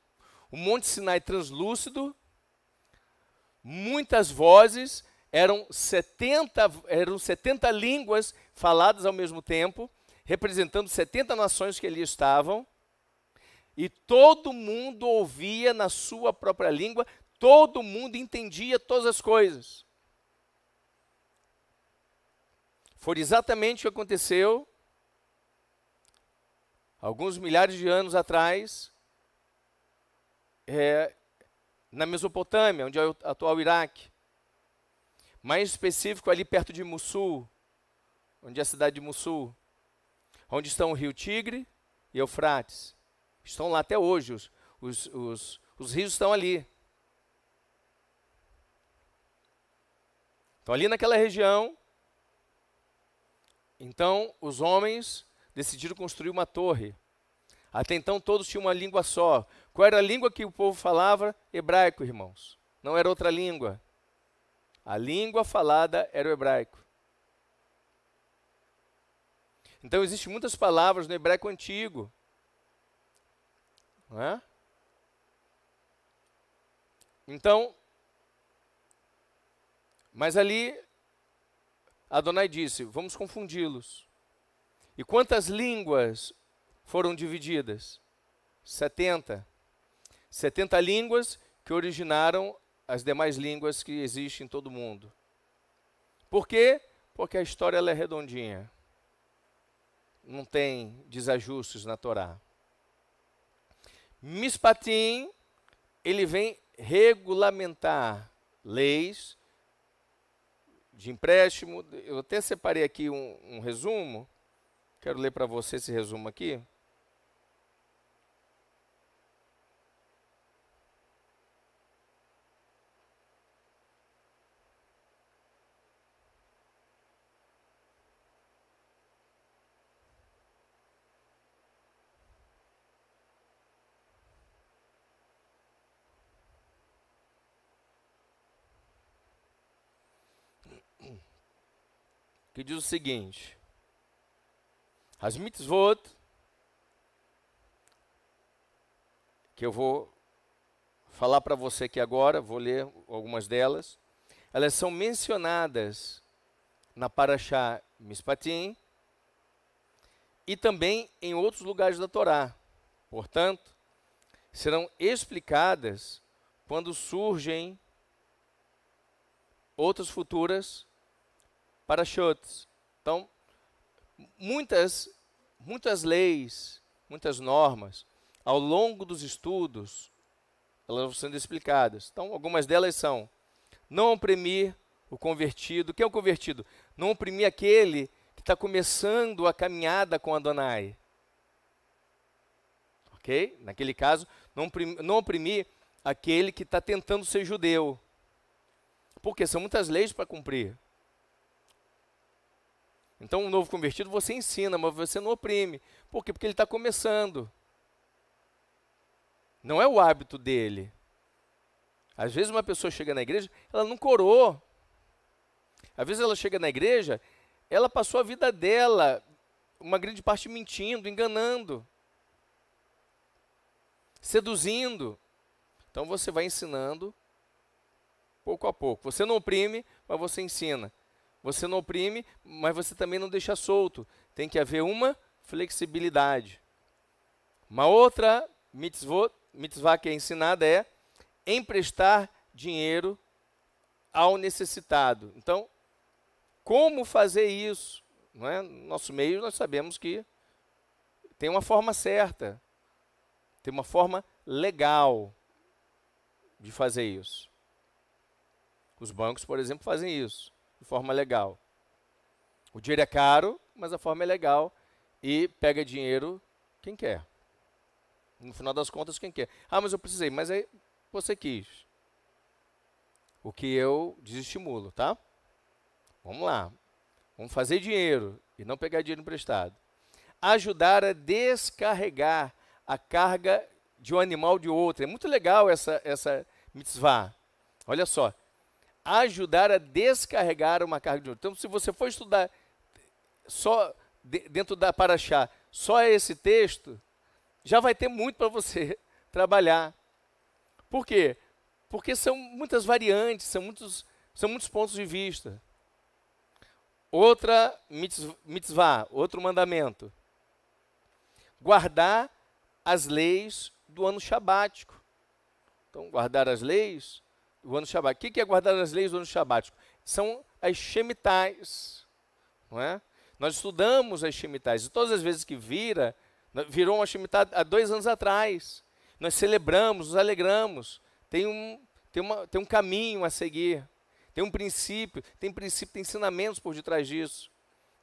o monte Sinai translúcido, muitas vozes, eram 70, eram 70 línguas faladas ao mesmo tempo, representando 70 nações que ali estavam, e todo mundo ouvia na sua própria língua, todo mundo entendia todas as coisas. Foi exatamente o que aconteceu alguns milhares de anos atrás, é, na Mesopotâmia, onde é o atual Iraque. Mais específico, ali perto de Mussul, onde é a cidade de Mussul onde estão o rio Tigre e Eufrates. Estão lá até hoje, os, os, os, os rios estão ali. Então, ali naquela região, então os homens decidiram construir uma torre. Até então todos tinham uma língua só. Qual era a língua que o povo falava? Hebraico, irmãos. Não era outra língua. A língua falada era o hebraico. Então existem muitas palavras no hebraico antigo. Não é? Então, mas ali Adonai disse: vamos confundi-los. E quantas línguas foram divididas? 70. 70 línguas que originaram as demais línguas que existem em todo o mundo. Por quê? Porque a história é redondinha não tem desajustes na Torá. Mispatim, ele vem regulamentar leis de empréstimo. Eu até separei aqui um, um resumo. Quero ler para você esse resumo aqui. que diz o seguinte: As mitzvot que eu vou falar para você aqui agora, vou ler algumas delas. Elas são mencionadas na Parashá Mispatim e também em outros lugares da Torá. Portanto, serão explicadas quando surgem outras futuras parashotes. Então, muitas, muitas leis, muitas normas, ao longo dos estudos, elas vão sendo explicadas. Então, algumas delas são não oprimir o convertido. O que é o convertido? Não oprimir aquele que está começando a caminhada com Adonai. Ok? Naquele caso, não oprimir, não oprimir aquele que está tentando ser judeu. Porque são muitas leis para cumprir. Então, um novo convertido você ensina, mas você não oprime. Por quê? Porque ele está começando. Não é o hábito dele. Às vezes uma pessoa chega na igreja, ela não corou. Às vezes ela chega na igreja, ela passou a vida dela, uma grande parte mentindo, enganando, seduzindo. Então você vai ensinando pouco a pouco. Você não oprime, mas você ensina. Você não oprime, mas você também não deixa solto. Tem que haver uma flexibilidade. Uma outra mitzvah, mitzvah que é ensinada é emprestar dinheiro ao necessitado. Então, como fazer isso? É? No nosso meio, nós sabemos que tem uma forma certa, tem uma forma legal de fazer isso. Os bancos, por exemplo, fazem isso de forma legal. O dinheiro é caro, mas a forma é legal e pega dinheiro quem quer. No final das contas, quem quer. Ah, mas eu precisei, mas aí você quis. O que eu desestimulo, tá? Vamos lá. Vamos fazer dinheiro e não pegar dinheiro emprestado. Ajudar a descarregar a carga de um animal de outro. É muito legal essa, essa mitzvah. Olha só. Ajudar a descarregar uma carga de outro. Então, se você for estudar só de, dentro da Paraxá, só esse texto, já vai ter muito para você trabalhar. Por quê? Porque são muitas variantes, são muitos, são muitos pontos de vista. Outra mitzvah, outro mandamento. Guardar as leis do ano sabático. Então, guardar as leis do ano sabático. O que é guardar as leis do ano sabático? São as shemitais, não é? Nós estudamos as shemitais. E todas as vezes que vira, virou uma shemitah há dois anos atrás. Nós celebramos, nos alegramos. Tem um, tem, uma, tem um caminho a seguir. Tem um princípio, tem princípio, tem ensinamentos por detrás disso,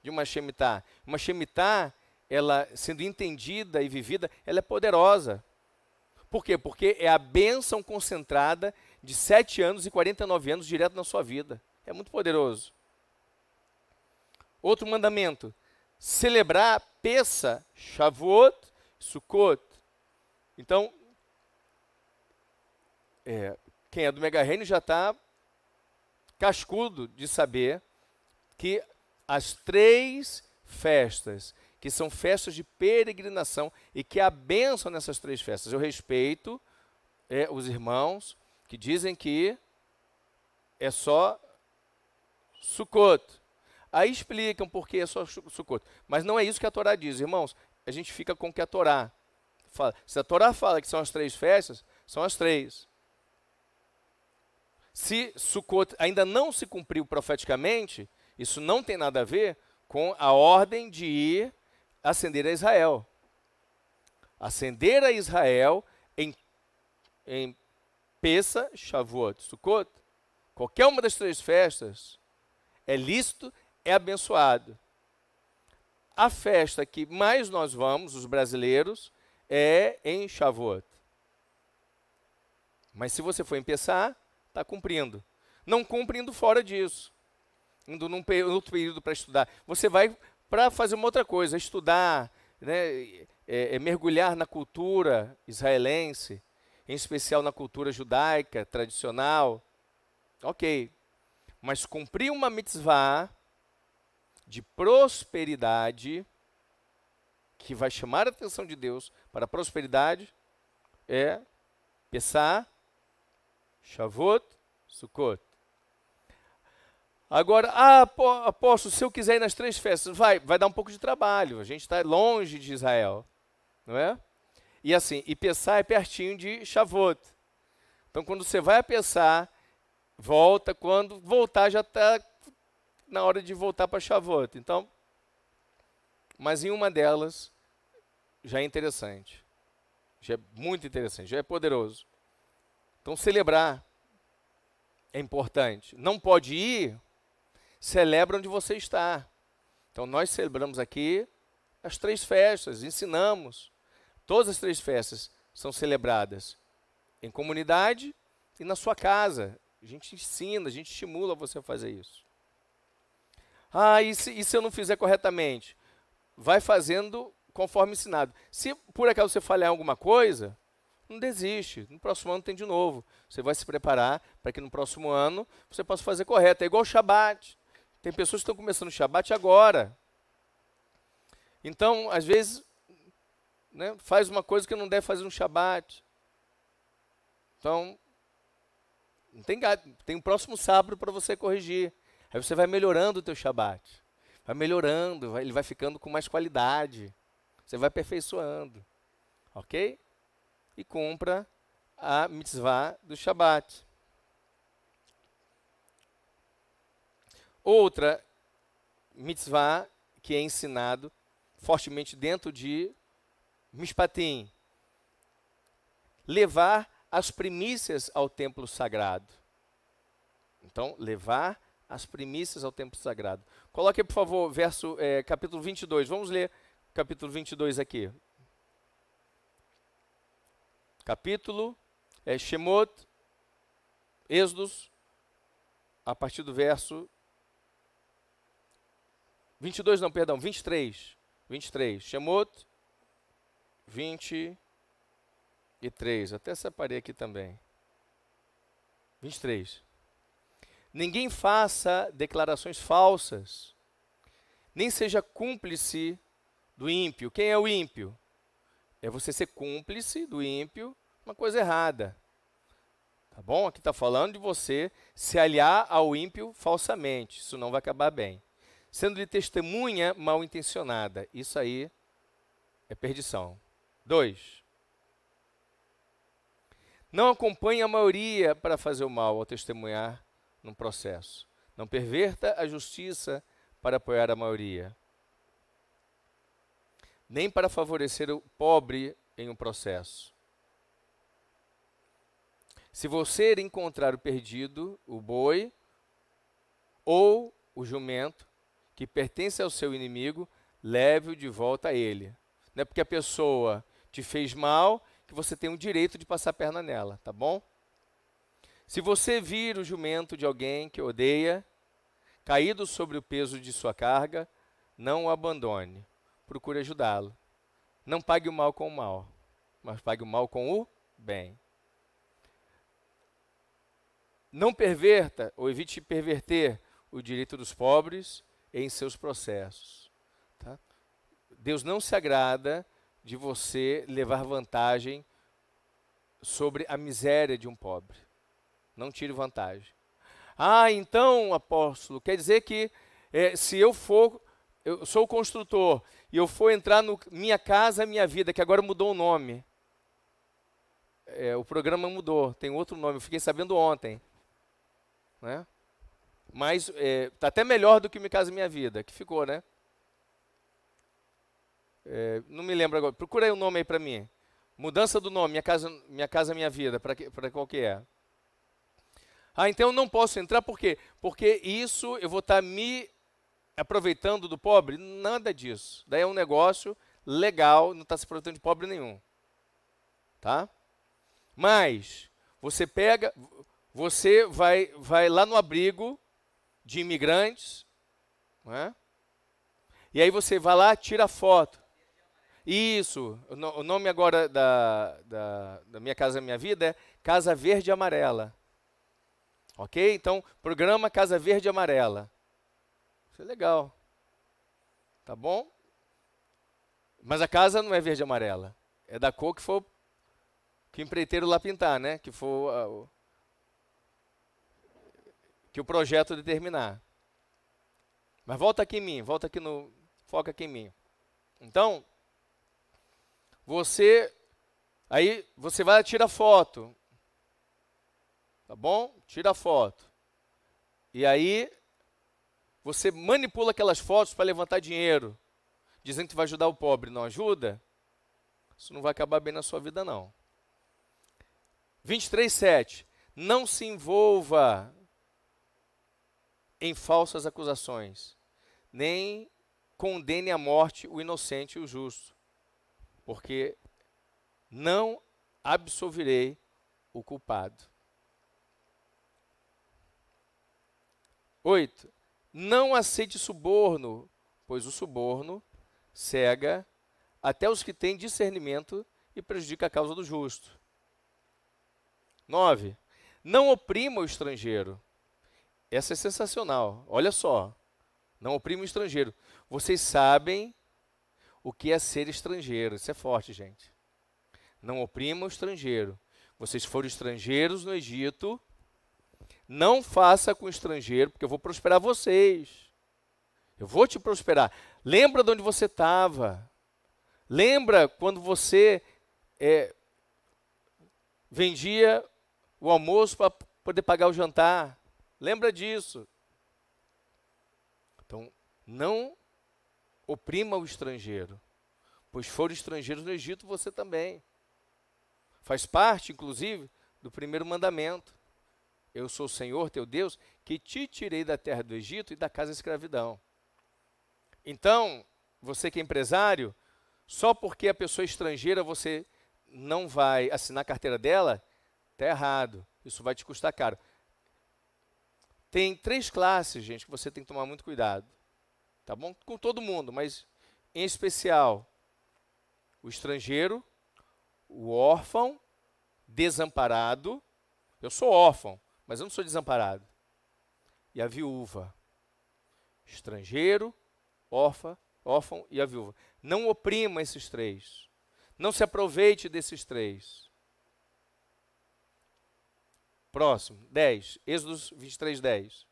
de uma Shemitah. Uma Shemitah, ela sendo entendida e vivida, ela é poderosa. Por quê? Porque é a bênção concentrada de 7 anos e 49 anos direto na sua vida. É muito poderoso. Outro mandamento, celebrar Pessa, Shavuot, Sukkot. Então, é, quem é do Mega Reino já está cascudo de saber que as três festas, que são festas de peregrinação e que há bênção nessas três festas. Eu respeito é, os irmãos que dizem que é só Sukkot. Aí explicam por que é só Sukkot. Mas não é isso que a Torá diz, irmãos. A gente fica com o que a Torá fala. Se a Torá fala que são as três festas, são as três. Se Sukkot ainda não se cumpriu profeticamente, isso não tem nada a ver com a ordem de ir ascender a Israel. Ascender a Israel em, em Pessa, Shavuot, Sukkot, qualquer uma das três festas, é lícito, é abençoado. A festa que mais nós vamos, os brasileiros, é em Shavuot. Mas se você for em Pessah, está cumprindo. Não cumprindo fora disso. Indo num outro período para estudar. Você vai para fazer uma outra coisa, estudar, né, é, é mergulhar na cultura israelense, em especial na cultura judaica, tradicional. Ok. Mas cumprir uma mitzvah de prosperidade, que vai chamar a atenção de Deus para a prosperidade, é Pessah, Shavuot, Sukkot. Agora, ah, apóstolo, se eu quiser ir nas três festas, vai, vai dar um pouco de trabalho. A gente está longe de Israel, não é? E assim, e Pessah é pertinho de Shavuot. Então, quando você vai a Pessah, volta, quando voltar já está na hora de voltar para Shavuot. Então, mas em uma delas já é interessante. Já é muito interessante, já é poderoso. Então, celebrar é importante. Não pode ir, celebra onde você está. Então, nós celebramos aqui as três festas, ensinamos. Todas as três festas são celebradas em comunidade e na sua casa. A gente ensina, a gente estimula você a fazer isso. Ah, e se, e se eu não fizer corretamente? Vai fazendo conforme ensinado. Se por acaso você falhar em alguma coisa, não desiste. No próximo ano tem de novo. Você vai se preparar para que no próximo ano você possa fazer correto. É igual o Shabat. Tem pessoas que estão começando o Shabat agora. Então, às vezes, né, faz uma coisa que não deve fazer no Shabat. Então, não tem, tem um próximo sábado para você corrigir. Aí você vai melhorando o teu Shabat. Vai melhorando, vai, ele vai ficando com mais qualidade. Você vai aperfeiçoando. Ok? E cumpra a mitzvah do Shabat. Outra mitzvah que é ensinado fortemente dentro de Mishpatim. Levar as primícias ao templo sagrado. Então, levar as primícias ao templo sagrado. Coloque, por favor, verso, é, capítulo 22. Vamos ler capítulo 22 aqui. Capítulo é, Shemot, Êxodos, a partir do verso 22, não, perdão, 23. 23. Shemot, 20 e 3. Até separei aqui também. 23. Ninguém faça declarações falsas, nem seja cúmplice do ímpio. Quem é o ímpio? É você ser cúmplice do ímpio, uma coisa errada. Tá bom? Aqui está falando de você se aliar ao ímpio falsamente. Isso não vai acabar bem. Sendo-lhe testemunha mal intencionada. Isso aí é perdição. 2. Não acompanhe a maioria para fazer o mal ao testemunhar num processo. Não perverta a justiça para apoiar a maioria. Nem para favorecer o pobre em um processo. Se você encontrar o perdido, o boi ou o jumento que pertence ao seu inimigo, leve-o de volta a ele. Não é porque a pessoa te fez mal que você tem o direito de passar a perna nela, tá bom? Se você vir o jumento de alguém que odeia, caído sobre o peso de sua carga, não o abandone. Procure ajudá-lo. Não pague o mal com o mal, mas pague o mal com o bem. Não perverta ou evite perverter o direito dos pobres em seus processos. Tá? Deus não se agrada de você levar vantagem sobre a miséria de um pobre. Não tire vantagem. Ah, então, apóstolo, quer dizer que é, se eu for, eu sou o construtor, e eu for entrar no Minha Casa Minha Vida, que agora mudou o nome. É, o programa mudou, tem outro nome, eu fiquei sabendo ontem. Né? Mas está é, tá até melhor do que Minha Casa Minha Vida, que ficou, né? É, não me lembro agora. Procura aí o um nome aí para mim. Mudança do nome, Minha Casa Minha, casa, minha Vida, para qual que é? Ah, então eu não posso entrar, por quê? Porque isso eu vou estar tá me aproveitando do pobre? Nada disso. Daí é um negócio legal, não está se aproveitando de pobre nenhum. Tá? Mas, você pega, você vai, vai lá no abrigo de imigrantes, não é? e aí você vai lá, tira foto. Isso. O nome agora da, da, da minha casa minha vida é Casa Verde Amarela. Ok? Então, programa Casa Verde Amarela. Isso é legal. Tá bom? Mas a casa não é verde amarela. É da cor que for que o empreiteiro lá pintar, né? Que for ah, o, que o projeto determinar. Mas volta aqui em mim, volta aqui no foca aqui em mim. Então, você aí você vai tirar foto. Tá bom? Tira a foto. E aí você manipula aquelas fotos para levantar dinheiro, dizendo que vai ajudar o pobre, não ajuda? Isso não vai acabar bem na sua vida não. 23:7. Não se envolva em falsas acusações, nem condene à morte o inocente e o justo porque não absolverei o culpado. Oito, Não aceite suborno, pois o suborno cega até os que têm discernimento e prejudica a causa do justo. Nove, Não oprima o estrangeiro. Essa é sensacional. Olha só. Não oprima o estrangeiro. Vocês sabem o que é ser estrangeiro. Isso é forte, gente. Não oprima o estrangeiro. Vocês foram estrangeiros no Egito, não faça com o estrangeiro, porque eu vou prosperar vocês. Eu vou te prosperar. Lembra de onde você estava. Lembra quando você é, vendia o almoço para poder pagar o jantar. Lembra disso. Então, não oprima o estrangeiro, pois foram estrangeiros no Egito você também. Faz parte, inclusive, do primeiro mandamento. Eu sou o Senhor teu Deus que te tirei da terra do Egito e da casa da escravidão. Então, você que é empresário, só porque a pessoa é estrangeira você não vai assinar a carteira dela, está errado. Isso vai te custar caro. Tem três classes, gente, que você tem que tomar muito cuidado. Tá bom? Com todo mundo, mas em especial o estrangeiro, o órfão, desamparado. Eu sou órfão, mas eu não sou desamparado. E a viúva. Estrangeiro, órfã, órfão e a viúva. Não oprima esses três. Não se aproveite desses três. Próximo, 10. Êxodo 23, 10.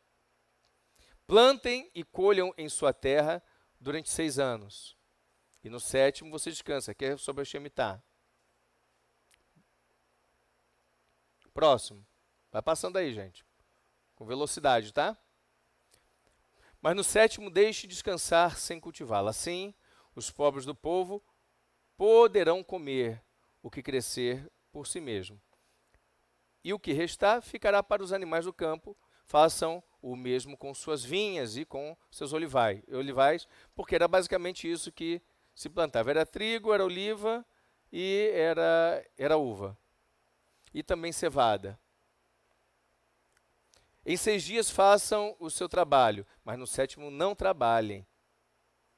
Plantem e colham em sua terra durante seis anos. E no sétimo você descansa, que é sobre a Shemitah. Próximo. Vai passando aí, gente. Com velocidade, tá? Mas no sétimo deixe descansar sem cultivá-la. Assim, os pobres do povo poderão comer o que crescer por si mesmo. E o que restar ficará para os animais do campo façam o mesmo com suas vinhas e com seus olivais, olivais, porque era basicamente isso que se plantava. Era trigo, era oliva e era, era uva. E também cevada. Em seis dias façam o seu trabalho, mas no sétimo não trabalhem,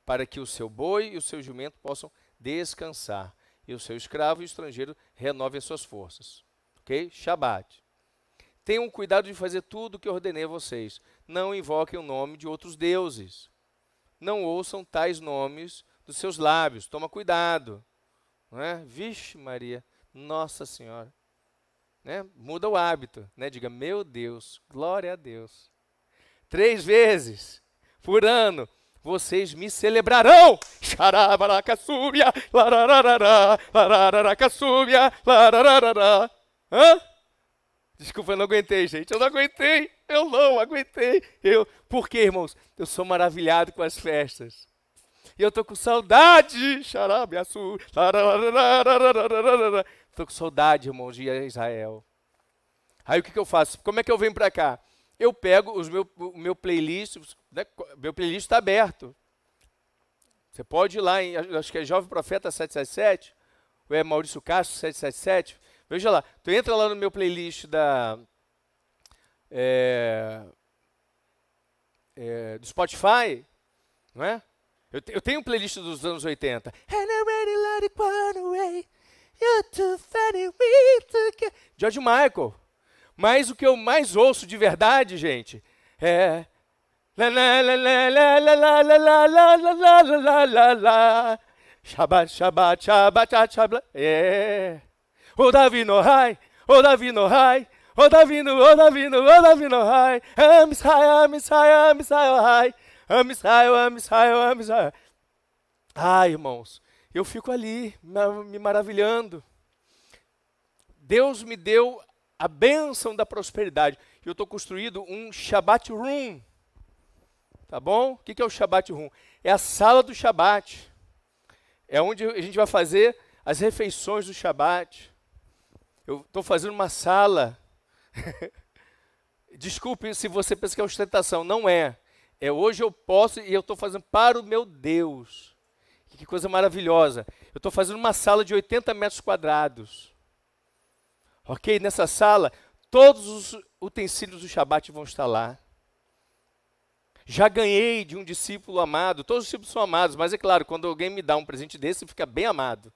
para que o seu boi e o seu jumento possam descansar, e o seu escravo e o estrangeiro renovem suas forças. Ok? Shabat. Tenham cuidado de fazer tudo o que ordenei a vocês. Não invoquem o nome de outros deuses. Não ouçam tais nomes dos seus lábios. Toma cuidado. Não é? Vixe, Maria. Nossa Senhora. Né? Muda o hábito. Né? Diga, meu Deus, glória a Deus. Três vezes por ano vocês me celebrarão. Xarabaracaçúbia, larararará, larararacassúbia, larararará. Hã? Desculpa, eu não aguentei, gente. Eu não aguentei. Eu não aguentei. Eu, por quê, irmãos? Eu sou maravilhado com as festas. E eu tô com saudade. Xarabe, açu. Tô com saudade, irmão de Israel. Aí o que, que eu faço? Como é que eu venho para cá? Eu pego os meu, o meu playlist, né? meu playlist está aberto. Você pode ir lá em, acho que é Jovem Profeta 777, ou é Maurício Castro 777, Veja lá, tu entra lá no meu playlist da, é, é, do Spotify, não é? Eu, eu, tenho um playlist dos anos 80. George Michael. Mas o que eu mais ouço de verdade, gente, é. Shabbat, Shabbat, Shabbat, Shabbat. É. O Davi no high, o Davi no high, o Davi no, o Davi no, o Davi no high. Am Israel, am Israel, am Israel high. Am Israel, am Israel, am Israel. Ai, irmãos, eu fico ali me maravilhando. Deus me deu a bênção da prosperidade. Eu estou construindo um Shabbat Room. Tá bom? O que é o Shabbat Room? É a sala do Shabbat. É onde a gente vai fazer as refeições do Shabbat. Eu estou fazendo uma sala. Desculpe se você pensa que é ostentação. Não é. É hoje eu posso e eu estou fazendo para o meu Deus. Que coisa maravilhosa. Eu estou fazendo uma sala de 80 metros quadrados. Ok? Nessa sala, todos os utensílios do Shabat vão estar lá. Já ganhei de um discípulo amado, todos os discípulos são amados, mas é claro, quando alguém me dá um presente desse, fica bem amado.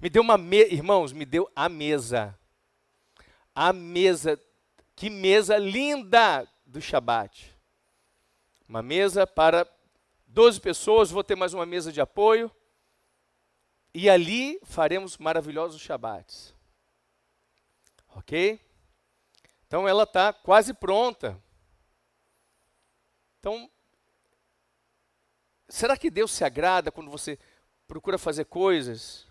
Me deu uma mesa, irmãos, me deu a mesa. A mesa, que mesa linda do Shabat. Uma mesa para 12 pessoas, vou ter mais uma mesa de apoio. E ali faremos maravilhosos Shabats. Ok? Então ela está quase pronta. Então, será que Deus se agrada quando você procura fazer coisas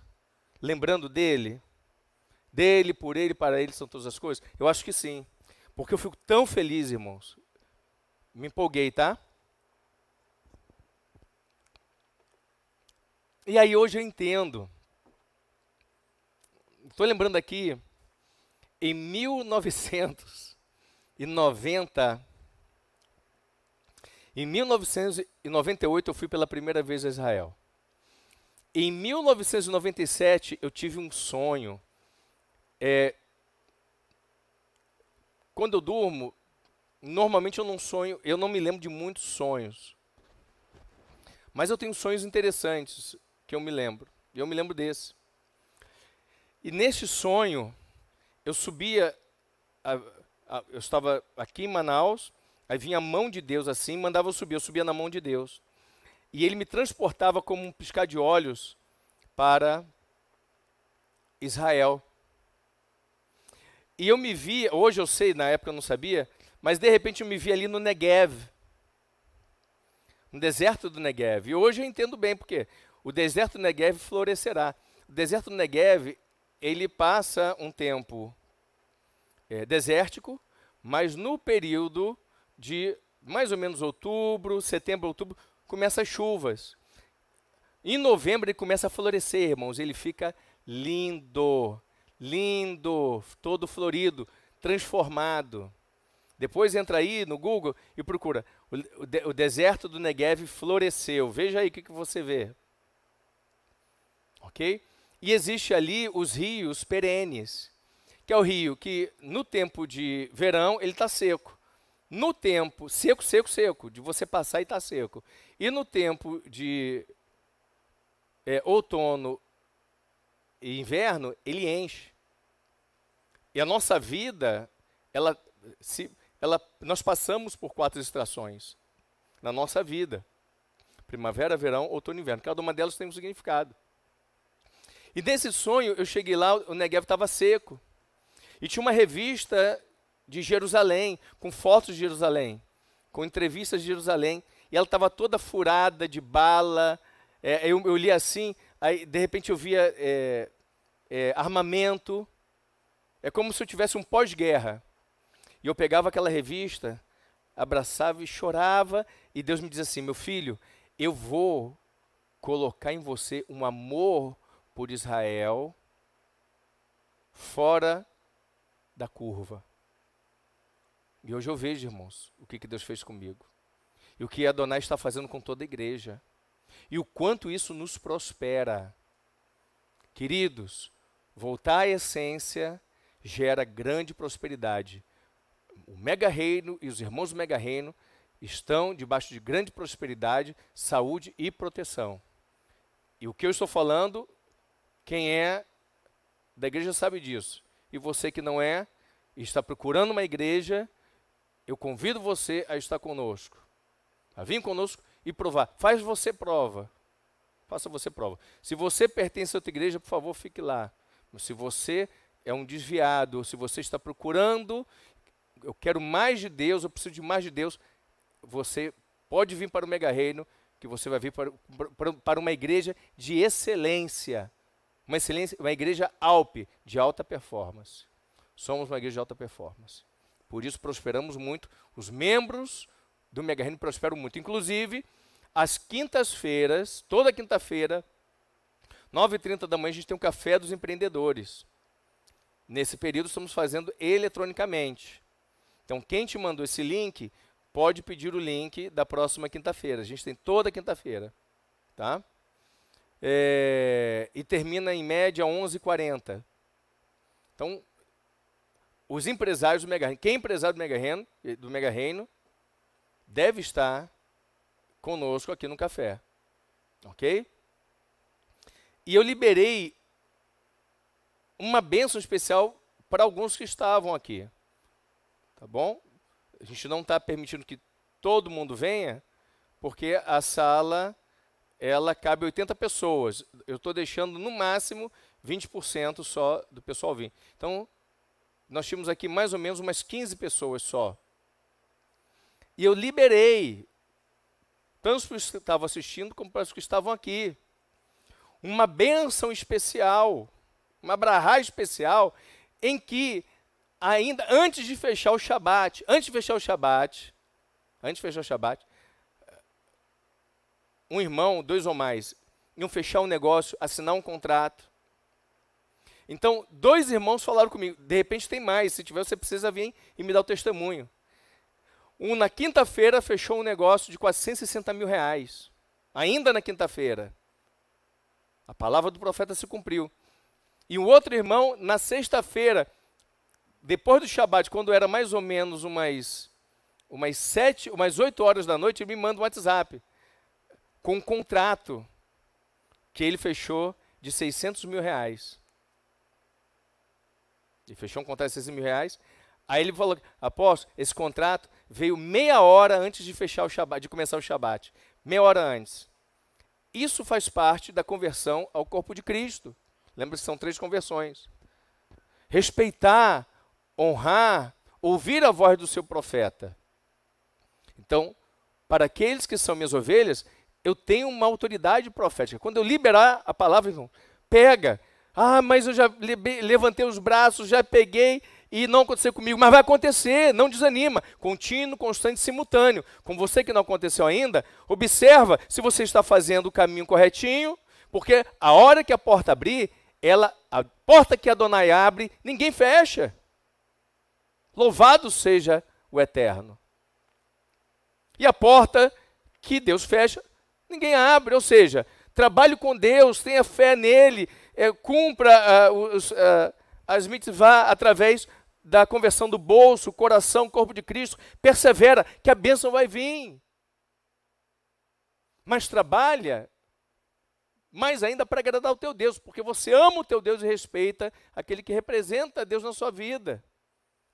lembrando dele? Dele, por ele, para ele são todas as coisas? Eu acho que sim. Porque eu fico tão feliz, irmãos. Me empolguei, tá? E aí hoje eu entendo. Estou lembrando aqui, em 1990, em 1998 eu fui pela primeira vez a Israel. Em 1997 eu tive um sonho. É, quando eu durmo, normalmente eu não sonho, eu não me lembro de muitos sonhos. Mas eu tenho sonhos interessantes que eu me lembro. E eu me lembro desse. E neste sonho, eu subia, a, a, eu estava aqui em Manaus, aí vinha a mão de Deus assim, mandava eu subir, eu subia na mão de Deus. E ele me transportava como um piscar de olhos para Israel. E eu me via, hoje eu sei, na época eu não sabia, mas de repente eu me vi ali no Negev, no deserto do Negev. E hoje eu entendo bem, porque o deserto do Negev florescerá. O deserto do Negev, ele passa um tempo é, desértico, mas no período de mais ou menos outubro, setembro, outubro, começa as chuvas. Em novembro ele começa a florescer, irmãos, ele fica lindo, lindo, todo florido, transformado. Depois entra aí no Google e procura. O, o, deserto do Negev floresceu. Veja aí o que, que você vê ok? E existe ali os rios perenes, que é o rio que no tempo de verão ele está seco. No tempo seco, seco, seco, de você passar e está seco. E no tempo de é, outono e inverno, ele enche. E a nossa vida, ela, se, ela, nós passamos por quatro estações na nossa vida: primavera, verão, outono e inverno. Cada uma delas tem um significado. E nesse sonho, eu cheguei lá, o Negev estava seco. E tinha uma revista de Jerusalém, com fotos de Jerusalém, com entrevistas de Jerusalém. E ela estava toda furada de bala. É, eu, eu, li assim, aí de repente eu via é, é, armamento. É como se eu tivesse um pós-guerra. E eu pegava aquela revista, abraçava e chorava. E Deus me diz assim: meu filho, eu vou colocar em você um amor por Israel fora da curva. E hoje eu vejo, irmãos, o que, que Deus fez comigo. E o que Adonai está fazendo com toda a igreja. E o quanto isso nos prospera. Queridos, voltar à essência gera grande prosperidade. O mega reino e os irmãos do mega reino estão debaixo de grande prosperidade, saúde e proteção. E o que eu estou falando quem é da igreja sabe disso. E você que não é, está procurando uma igreja, eu convido você a estar conosco. A vir conosco e provar. Faz você prova. Faça você prova. Se você pertence a outra igreja, por favor, fique lá. Se você é um desviado, se você está procurando, eu quero mais de Deus, eu preciso de mais de Deus, você pode vir para o Mega Reino, que você vai vir para, para, para uma igreja de excelência. Uma, excelência, uma igreja Alpe, de alta performance. Somos uma igreja de alta performance. Por isso prosperamos muito. Os membros do Mega Reino prosperam muito. Inclusive, às quintas-feiras, toda quinta-feira, 9h30 da manhã, a gente tem um café dos empreendedores. Nesse período, estamos fazendo eletronicamente. Então, quem te mandou esse link, pode pedir o link da próxima quinta-feira. A gente tem toda quinta-feira. Tá? É, e termina em média 11h40. Então, os empresários do Mega Reino, quem é empresário do Mega Reino, do Mega Reino deve estar conosco aqui no café. Ok? E eu liberei uma bênção especial para alguns que estavam aqui. Tá bom? A gente não está permitindo que todo mundo venha, porque a sala ela cabe 80 pessoas. Eu estou deixando no máximo 20% só do pessoal vir. Então, nós tínhamos aqui mais ou menos umas 15 pessoas só. E eu liberei, tanto para os que estavam assistindo, como para os que estavam aqui, uma bênção especial, uma brahá especial, em que, ainda antes de fechar o Shabat, antes de fechar o Shabat, antes de fechar o Shabat, um irmão, dois ou mais, iam fechar um negócio, assinar um contrato, então, dois irmãos falaram comigo. De repente tem mais. Se tiver, você precisa vir e me dar o testemunho. Um, na quinta-feira, fechou um negócio de 460 mil reais. Ainda na quinta-feira. A palavra do profeta se cumpriu. E o outro irmão, na sexta-feira, depois do Shabat, quando era mais ou menos umas, umas sete, umas oito horas da noite, ele me manda um WhatsApp com um contrato que ele fechou de 600 mil reais. Ele fechou um contrato de 6 mil reais. Aí ele falou, apóstolo, esse contrato veio meia hora antes de fechar o Shabat, de começar o Shabat. Meia hora antes. Isso faz parte da conversão ao corpo de Cristo. Lembra que são três conversões. Respeitar, honrar, ouvir a voz do seu profeta. Então, para aqueles que são minhas ovelhas, eu tenho uma autoridade profética. Quando eu liberar a palavra, pega, ah, mas eu já levantei os braços, já peguei e não aconteceu comigo. Mas vai acontecer, não desanima. Contínuo, constante, simultâneo. Com você que não aconteceu ainda, observa se você está fazendo o caminho corretinho, porque a hora que a porta abrir, ela, a porta que a Adonai abre, ninguém fecha. Louvado seja o Eterno. E a porta que Deus fecha, ninguém abre. Ou seja, trabalhe com Deus, tenha fé nele, é, cumpra uh, os, uh, as mitzvah através da conversão do bolso, coração, corpo de Cristo, persevera que a bênção vai vir. Mas trabalha mais ainda para agradar o teu Deus, porque você ama o teu Deus e respeita aquele que representa Deus na sua vida,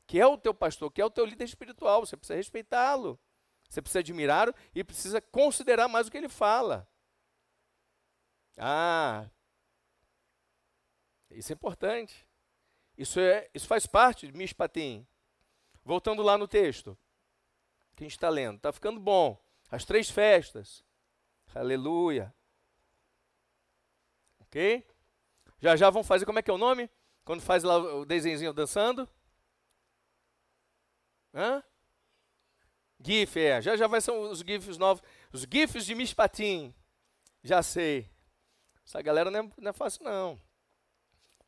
que é o teu pastor, que é o teu líder espiritual, você precisa respeitá-lo. Você precisa admirá-lo e precisa considerar mais o que ele fala. Ah, isso é importante. Isso, é, isso faz parte de Mishpatim. Voltando lá no texto que a gente está lendo. Está ficando bom. As três festas. Aleluia. Ok? Já já vão fazer, como é que é o nome? Quando faz lá o desenho dançando? Hã? GIF, é. Já já vai ser os GIFs novos. Os GIFs de Mishpatim. Já sei. Essa galera não é, não é fácil, não.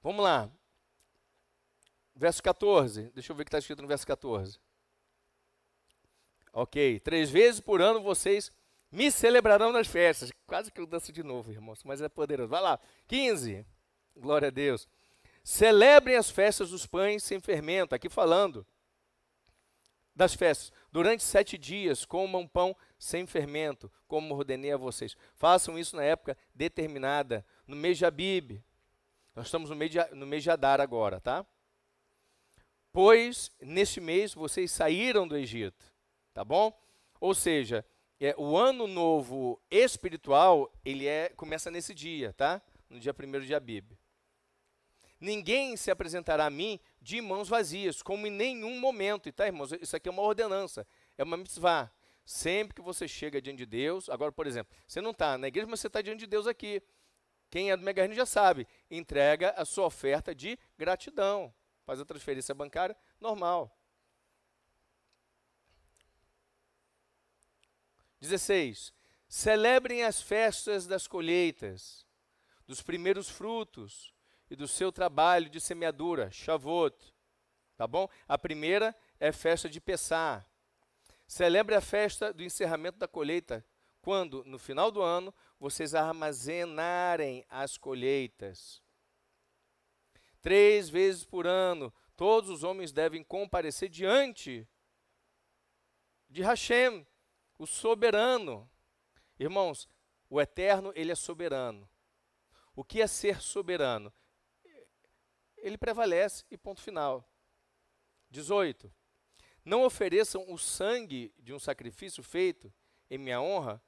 Vamos lá. Verso 14. Deixa eu ver o que está escrito no verso 14. Ok. Três vezes por ano vocês me celebrarão nas festas. Quase que eu danço de novo, irmãos, mas é poderoso. Vai lá. 15. Glória a Deus. Celebrem as festas dos pães sem fermento. Aqui falando das festas. Durante sete dias, comam pão sem fermento, como ordenei a vocês. Façam isso na época determinada, no mês de Abib, nós estamos no mês de, no mês de Adar agora, tá? Pois neste mês vocês saíram do Egito, tá bom? Ou seja, é, o ano novo espiritual, ele é, começa nesse dia, tá? No dia 1 de Abib. Ninguém se apresentará a mim de mãos vazias, como em nenhum momento. E tá, irmãos, isso aqui é uma ordenança, é uma mitzvah. Sempre que você chega diante de Deus, agora, por exemplo, você não está na igreja, mas você está diante de Deus aqui. Quem é do Mega já sabe, entrega a sua oferta de gratidão. Faz a transferência bancária normal. 16. Celebrem as festas das colheitas, dos primeiros frutos e do seu trabalho de semeadura, Shavuot. Tá bom? A primeira é festa de Pessah. Celebre a festa do encerramento da colheita, quando, no final do ano, vocês armazenarem as colheitas. Três vezes por ano, todos os homens devem comparecer diante de Hashem, o soberano. Irmãos, o eterno, ele é soberano. O que é ser soberano? Ele prevalece e ponto final. 18. Não ofereçam o sangue de um sacrifício feito em minha honra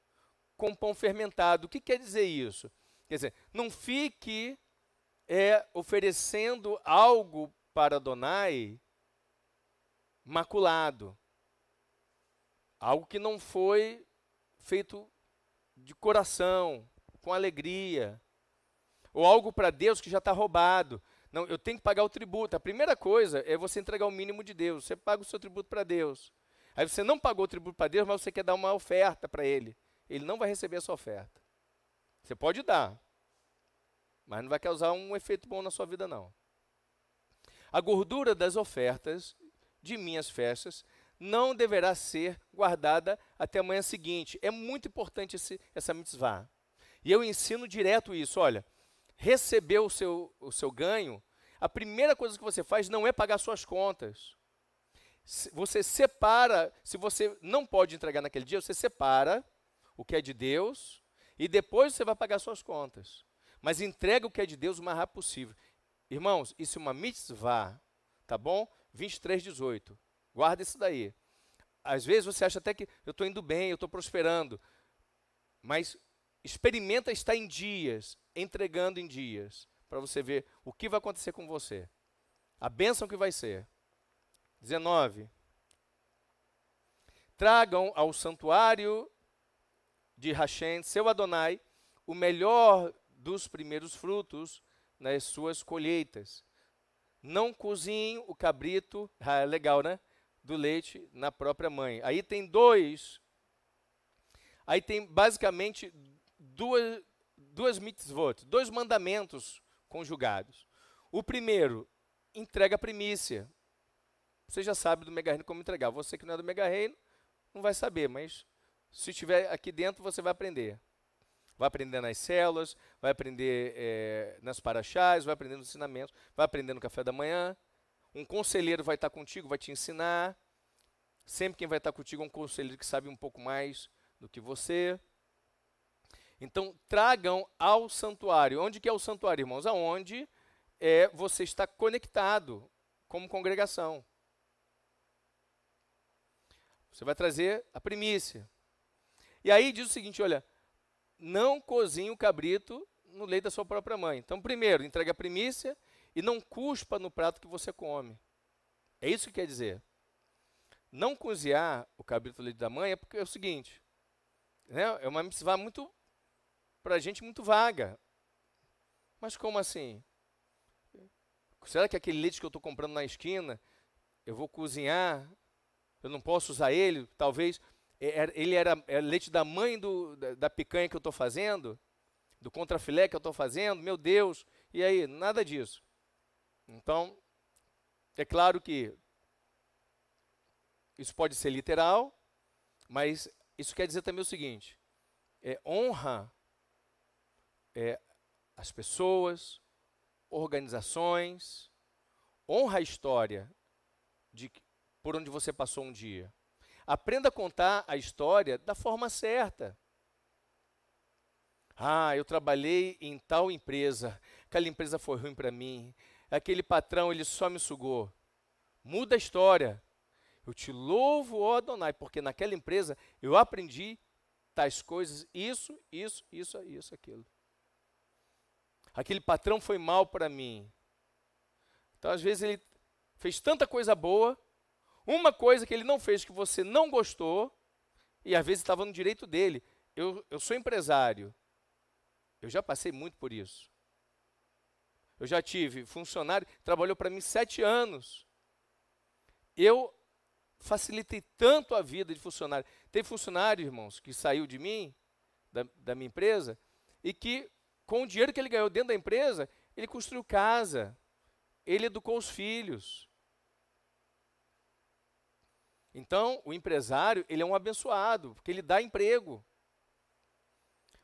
com pão fermentado. O que quer dizer isso? Quer dizer, não fique é, oferecendo algo para Adonai maculado. Algo que não foi feito de coração, com alegria. Ou algo para Deus que já está roubado. Não, eu tenho que pagar o tributo. A primeira coisa é você entregar o mínimo de Deus. Você paga o seu tributo para Deus. Aí você não pagou o tributo para Deus, mas você quer dar uma oferta para Ele. Ele não vai receber a sua oferta. Você pode dar, mas não vai causar um efeito bom na sua vida, não. A gordura das ofertas de minhas festas não deverá ser guardada até a manhã seguinte. É muito importante esse, essa mitzvah. E eu ensino direto isso. Olha, recebeu o seu, o seu ganho, a primeira coisa que você faz não é pagar suas contas. Você separa, se você não pode entregar naquele dia, você separa o que é de Deus e depois você vai pagar suas contas. Mas entrega o que é de Deus o mais rápido possível. Irmãos, isso é uma mitzvah, tá bom? 23, 18. Guarda isso daí. Às vezes você acha até que eu estou indo bem, eu estou prosperando. Mas experimenta estar em dias, entregando em dias, para você ver o que vai acontecer com você. A bênção que vai ser. 19. Tragam ao santuário de Hashem, seu Adonai, o melhor dos primeiros frutos nas suas colheitas. Não cozinhem o cabrito, ah, legal, né? Do leite na própria mãe. Aí tem dois. Aí tem basicamente duas, duas mitzvot, dois mandamentos conjugados. O primeiro, entrega a primícia. Você já sabe do mega reino como entregar. Você que não é do mega reino, não vai saber, mas se estiver aqui dentro, você vai aprender. Vai aprender nas células, vai aprender é, nas paraxás, vai aprender nos ensinamentos, vai aprender no café da manhã. Um conselheiro vai estar contigo, vai te ensinar. Sempre quem vai estar contigo é um conselheiro que sabe um pouco mais do que você. Então, tragam ao santuário. Onde que é o santuário, irmãos? Aonde é, você está conectado como congregação. Você vai trazer a primícia. E aí diz o seguinte, olha, não cozinhe o cabrito no leite da sua própria mãe. Então, primeiro, entregue a primícia e não cuspa no prato que você come. É isso que quer dizer. Não cozinhar o cabrito no leite da mãe é porque é o seguinte, né, é uma mitzvah muito para a gente muito vaga. Mas como assim? Será que aquele leite que eu estou comprando na esquina, eu vou cozinhar, eu não posso usar ele? Talvez ele era é leite da mãe do, da, da picanha que eu estou fazendo, do contrafilé que eu estou fazendo, meu Deus. E aí, nada disso. Então, é claro que isso pode ser literal, mas isso quer dizer também o seguinte: é, honra é, as pessoas, organizações, honra a história de por onde você passou um dia. Aprenda a contar a história da forma certa. Ah, eu trabalhei em tal empresa, aquela empresa foi ruim para mim, aquele patrão ele só me sugou. Muda a história. Eu te louvo, ó Adonai, porque naquela empresa eu aprendi tais coisas, isso, isso, isso, isso, aquilo. Aquele patrão foi mal para mim. Então, às vezes, ele fez tanta coisa boa, uma coisa que ele não fez que você não gostou, e às vezes estava no direito dele. Eu, eu sou empresário, eu já passei muito por isso. Eu já tive funcionário, trabalhou para mim sete anos. Eu facilitei tanto a vida de funcionário. Tem funcionário, irmãos, que saiu de mim, da, da minha empresa, e que, com o dinheiro que ele ganhou dentro da empresa, ele construiu casa, ele educou os filhos. Então, o empresário, ele é um abençoado, porque ele dá emprego.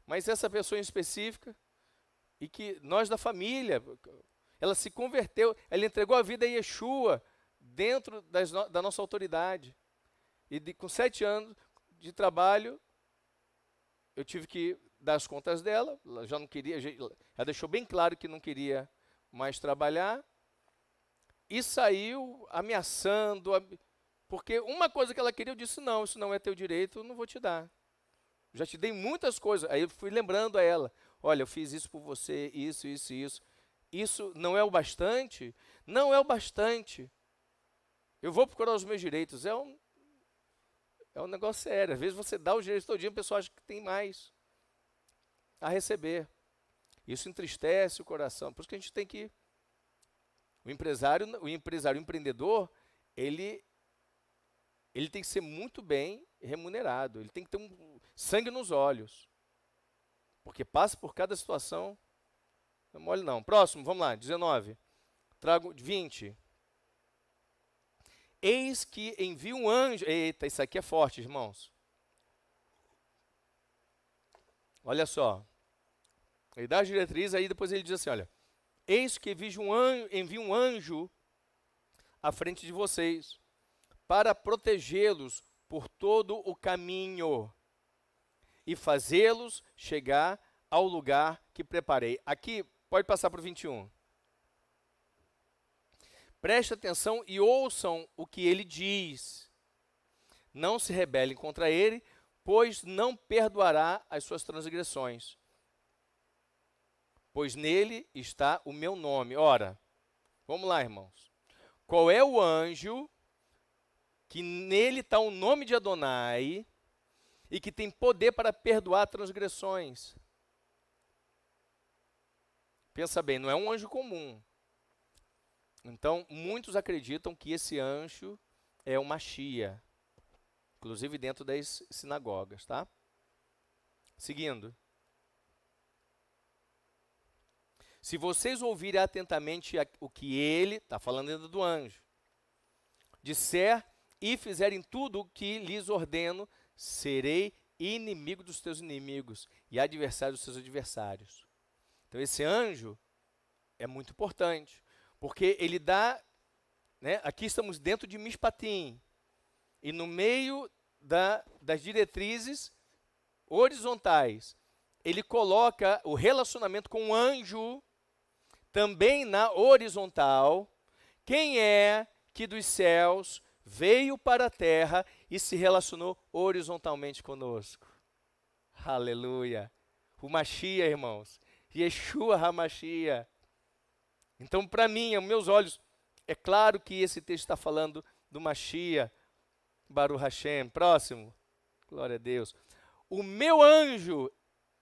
Mas essa pessoa em específica, e que nós da família, ela se converteu, ela entregou a vida a Yeshua dentro das, da nossa autoridade. E de, com sete anos de trabalho, eu tive que dar as contas dela, ela já não queria, ela deixou bem claro que não queria mais trabalhar, e saiu ameaçando, porque uma coisa que ela queria, eu disse, não, isso não é teu direito, eu não vou te dar. Já te dei muitas coisas. Aí eu fui lembrando a ela: olha, eu fiz isso por você, isso, isso, isso. Isso não é o bastante? Não é o bastante. Eu vou procurar os meus direitos. É um, é um negócio sério. Às vezes você dá os direitos todo dia, a pessoa acha que tem mais a receber. Isso entristece o coração. Por isso que a gente tem que. O empresário, o empresário, o empreendedor, ele, ele tem que ser muito bem remunerado. Ele tem que ter um sangue nos olhos. Porque passa por cada situação. Não mole não. Próximo, vamos lá, 19. Trago 20. Eis que envia um anjo. Eita, isso aqui é forte, irmãos. Olha só. Ele dá a diretriz, aí depois ele diz assim: olha. Eis que um anjo, envia um anjo à frente de vocês, para protegê-los por todo o caminho e fazê-los chegar ao lugar que preparei. Aqui, pode passar para o 21. Preste atenção e ouçam o que ele diz. Não se rebelem contra ele, pois não perdoará as suas transgressões. Pois nele está o meu nome. Ora, vamos lá, irmãos. Qual é o anjo que nele está o nome de Adonai e que tem poder para perdoar transgressões. Pensa bem, não é um anjo comum. Então, muitos acreditam que esse anjo é uma Shia, inclusive dentro das sinagogas, tá? Seguindo. Se vocês ouvirem atentamente o que ele, está falando ainda do anjo, disser e fizerem tudo o que lhes ordeno, serei inimigo dos teus inimigos e adversário dos seus adversários. Então, esse anjo é muito importante, porque ele dá. Né, aqui estamos dentro de Mishpatim, e no meio da, das diretrizes horizontais, ele coloca o relacionamento com o anjo também na horizontal. Quem é que dos céus veio para a terra e se relacionou horizontalmente conosco. Aleluia. O Machia, irmãos. Yeshua HaMachia. Então, para mim, aos meus olhos, é claro que esse texto está falando do Machia. Baruch Hashem. Próximo. Glória a Deus. O meu anjo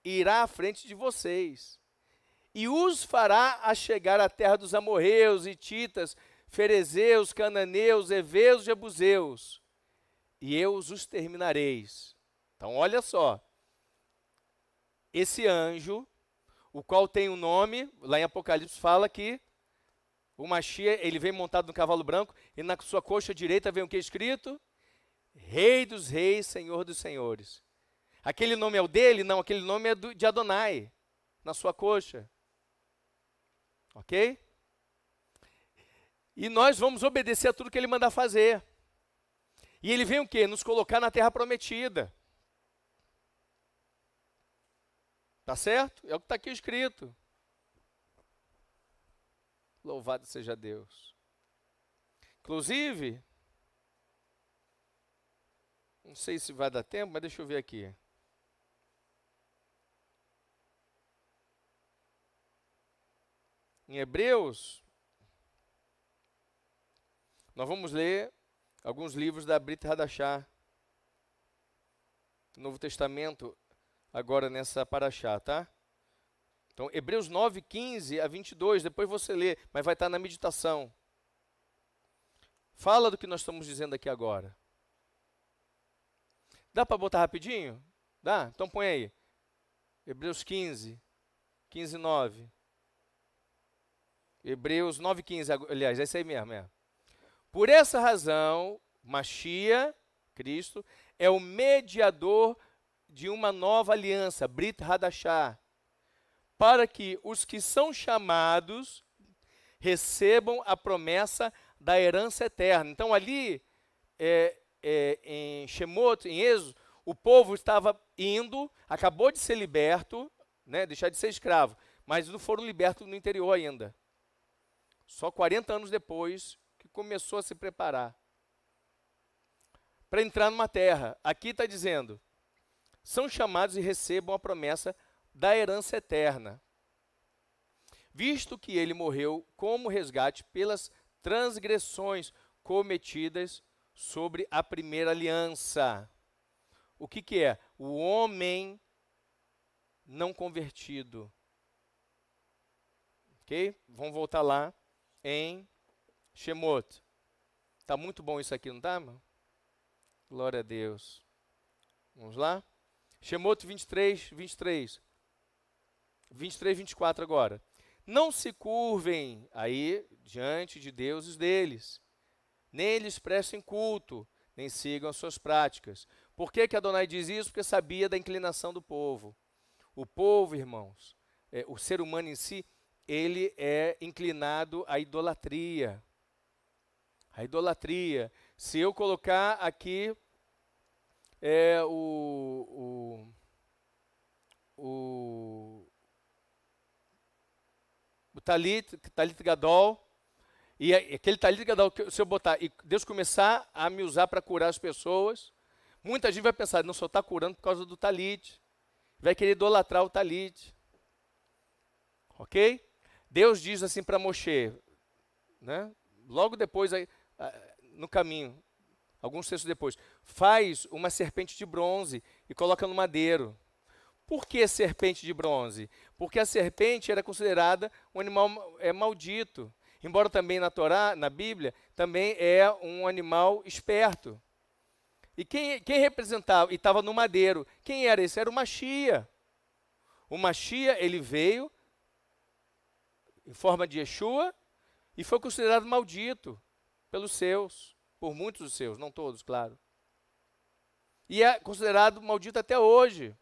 irá à frente de vocês e os fará a chegar à terra dos amorreus, Titas ferezeus, cananeus, heveus, jebuseus, e eu os terminareis. Então, olha só. Esse anjo, o qual tem um nome, lá em Apocalipse fala que o Machia, ele vem montado no cavalo branco, e na sua coxa direita vem o que escrito? Rei dos reis, Senhor dos senhores. Aquele nome é o dele? Não, aquele nome é do, de Adonai, na sua coxa. Ok? E nós vamos obedecer a tudo que ele mandar fazer. E ele vem o quê? Nos colocar na terra prometida. Tá certo? É o que está aqui escrito. Louvado seja Deus. Inclusive, não sei se vai dar tempo, mas deixa eu ver aqui. Em Hebreus, Nós vamos ler alguns livros da Brit Hadachá, Novo Testamento, agora nessa paraxá, tá? Então, Hebreus 9, 15 a 22, depois você lê, mas vai estar na meditação. Fala do que nós estamos dizendo aqui agora. Dá para botar rapidinho? Dá? Então põe aí. Hebreus 15, 15, 9. Hebreus 9, 15, aliás, é isso aí mesmo. É. Por essa razão, Machia, Cristo, é o mediador de uma nova aliança, Brit Hadashah, para que os que são chamados recebam a promessa da herança eterna. Então, ali é, é, em Shemot, em Êxodo, o povo estava indo, acabou de ser liberto, né, deixar de ser escravo, mas não foram libertos no interior ainda. Só 40 anos depois começou a se preparar para entrar numa terra. Aqui está dizendo: são chamados e recebam a promessa da herança eterna, visto que ele morreu como resgate pelas transgressões cometidas sobre a primeira aliança. O que, que é? O homem não convertido. Ok? Vamos voltar lá em Shemot. Tá muito bom isso aqui, não tá? Glória a Deus. Vamos lá? Shemot 23, 23. 23, 24 agora. Não se curvem aí diante de deuses deles, nem lhes prestem culto, nem sigam as suas práticas. Por que, que Adonai diz isso? Porque sabia da inclinação do povo. O povo, irmãos, é, o ser humano em si, ele é inclinado à idolatria. A idolatria. Se eu colocar aqui é, o, o, o, o Talit, Talit Gadol, e aquele Talit Gadol, se eu botar, e Deus começar a me usar para curar as pessoas, muita gente vai pensar, não só está curando por causa do Talit, vai querer idolatrar o Talit. Ok? Deus diz assim para Moshe, né? logo depois, no caminho, alguns textos depois, faz uma serpente de bronze e coloca no madeiro. Por que serpente de bronze? Porque a serpente era considerada um animal é, maldito. Embora também na Torá, na Bíblia, também é um animal esperto. E quem, quem representava, e estava no madeiro, quem era esse? Era o Machia. O Machia, ele veio em forma de Yeshua e foi considerado maldito pelos seus por muitos dos seus, não todos, claro. E é considerado maldito até hoje.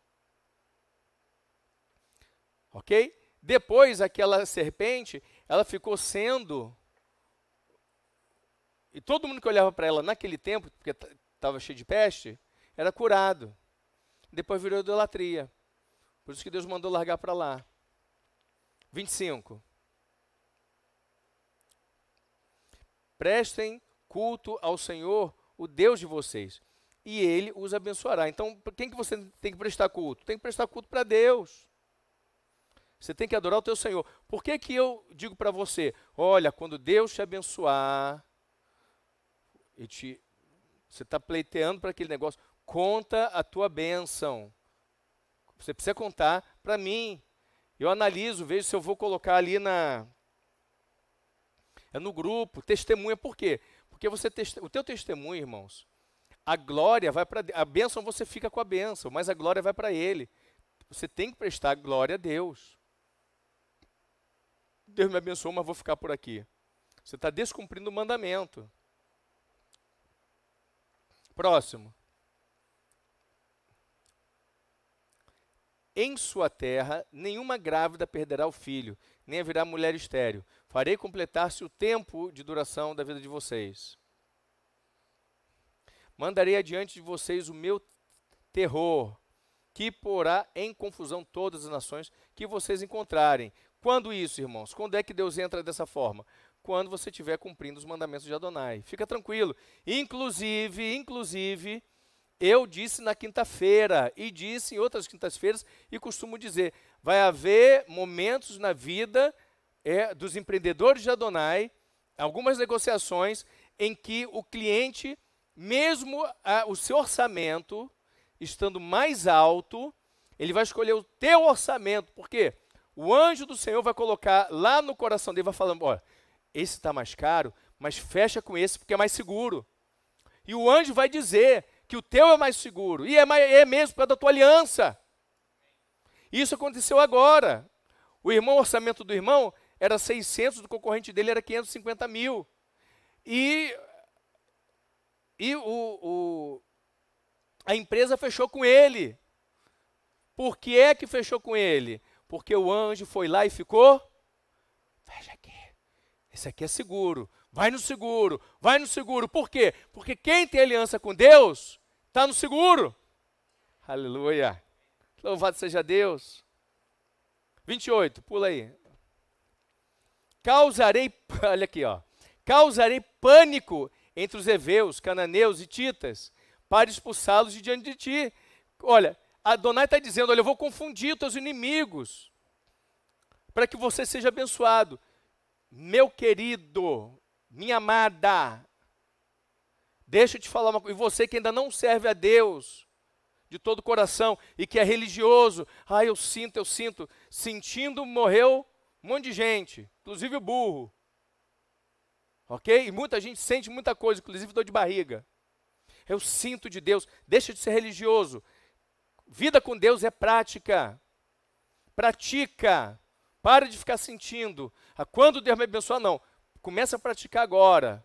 Ok? Depois, aquela serpente, ela ficou sendo. E todo mundo que olhava para ela naquele tempo, porque estava cheio de peste, era curado. Depois virou idolatria. Por isso que Deus mandou largar para lá. 25. Prestem culto ao Senhor, o Deus de vocês, e ele os abençoará. Então, quem que você tem que prestar culto? Tem que prestar culto para Deus. Você tem que adorar o teu Senhor. Por que, que eu digo para você, olha, quando Deus te abençoar, e te, você está pleiteando para aquele negócio, conta a tua bênção. Você precisa contar para mim. Eu analiso, vejo se eu vou colocar ali na é no grupo, testemunha. Por quê? Porque você o teu testemunho, irmãos, a glória vai para a bênção você fica com a bênção, mas a glória vai para ele. Você tem que prestar glória a Deus. Deus me abençoou, mas vou ficar por aqui. Você está descumprindo o mandamento. Próximo. Em sua terra, nenhuma grávida perderá o filho, nem haverá mulher estéril. Farei completar-se o tempo de duração da vida de vocês. Mandarei adiante de vocês o meu terror, que porá em confusão todas as nações que vocês encontrarem. Quando isso, irmãos? Quando é que Deus entra dessa forma? Quando você estiver cumprindo os mandamentos de Adonai. Fica tranquilo. Inclusive, inclusive, eu disse na quinta-feira e disse em outras quintas-feiras e costumo dizer: vai haver momentos na vida é, dos empreendedores de Adonai, algumas negociações em que o cliente, mesmo ah, o seu orçamento estando mais alto, ele vai escolher o teu orçamento. Por quê? O anjo do Senhor vai colocar lá no coração dele, vai falando, olha, esse está mais caro, mas fecha com esse porque é mais seguro. E o anjo vai dizer que o teu é mais seguro. E é, mais, é mesmo causa da tua aliança. Isso aconteceu agora. O irmão, o orçamento do irmão era 600, do concorrente dele era 550 mil. E, e o, o, a empresa fechou com ele. Por que é que fechou com ele? Porque o anjo foi lá e ficou. Veja aqui. Esse aqui é seguro. Vai no seguro. Vai no seguro. Por quê? Porque quem tem aliança com Deus está no seguro. Aleluia. Louvado seja Deus. 28, pula aí. Causarei, olha aqui, ó. Causarei pânico entre os heveus, cananeus e titas, para expulsá-los de diante de ti. Olha, Adonai está dizendo: olha, eu vou confundir os teus inimigos, para que você seja abençoado. Meu querido, minha amada, deixa eu te falar uma coisa, e você que ainda não serve a Deus, de todo o coração e que é religioso. Ah, eu sinto, eu sinto. Sentindo, morreu um monte de gente, inclusive o burro. Ok? E muita gente sente muita coisa, inclusive dor de barriga. Eu sinto de Deus. Deixa de ser religioso. Vida com Deus é prática. Pratica. Para de ficar sentindo. Ah, quando Deus me abençoar, não. Começa a praticar agora.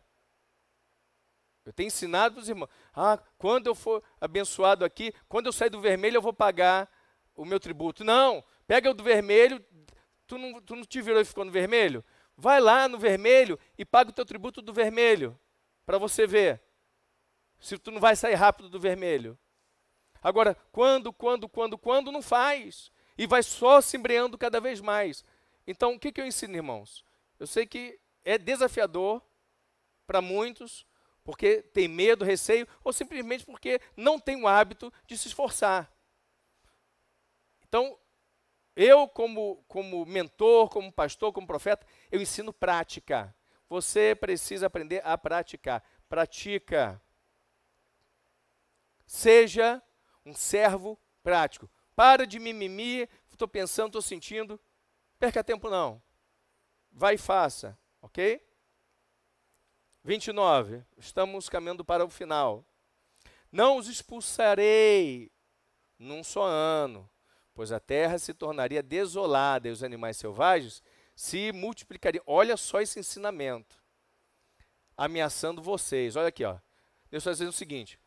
Eu tenho ensinado para os irmãos. Ah, quando eu for abençoado aqui, quando eu sair do vermelho, eu vou pagar o meu tributo. Não, pega o do vermelho. Tu não, tu não te virou e ficou no vermelho? Vai lá no vermelho e paga o teu tributo do vermelho. Para você ver. Se tu não vai sair rápido do vermelho. Agora, quando, quando, quando, quando, não faz. E vai só se embreando cada vez mais. Então, o que, que eu ensino, irmãos? Eu sei que é desafiador para muitos, porque tem medo, receio, ou simplesmente porque não tem o hábito de se esforçar. Então, eu, como, como mentor, como pastor, como profeta, eu ensino prática. Você precisa aprender a praticar. Pratica. Seja um servo prático. Para de mimimi, estou pensando, estou sentindo. Perca tempo não. Vai e faça, ok? 29, estamos caminhando para o final. Não os expulsarei num só ano, pois a terra se tornaria desolada e os animais selvagens se multiplicariam. Olha só esse ensinamento. Ameaçando vocês. Olha aqui, ó. Deus está dizendo o seguinte: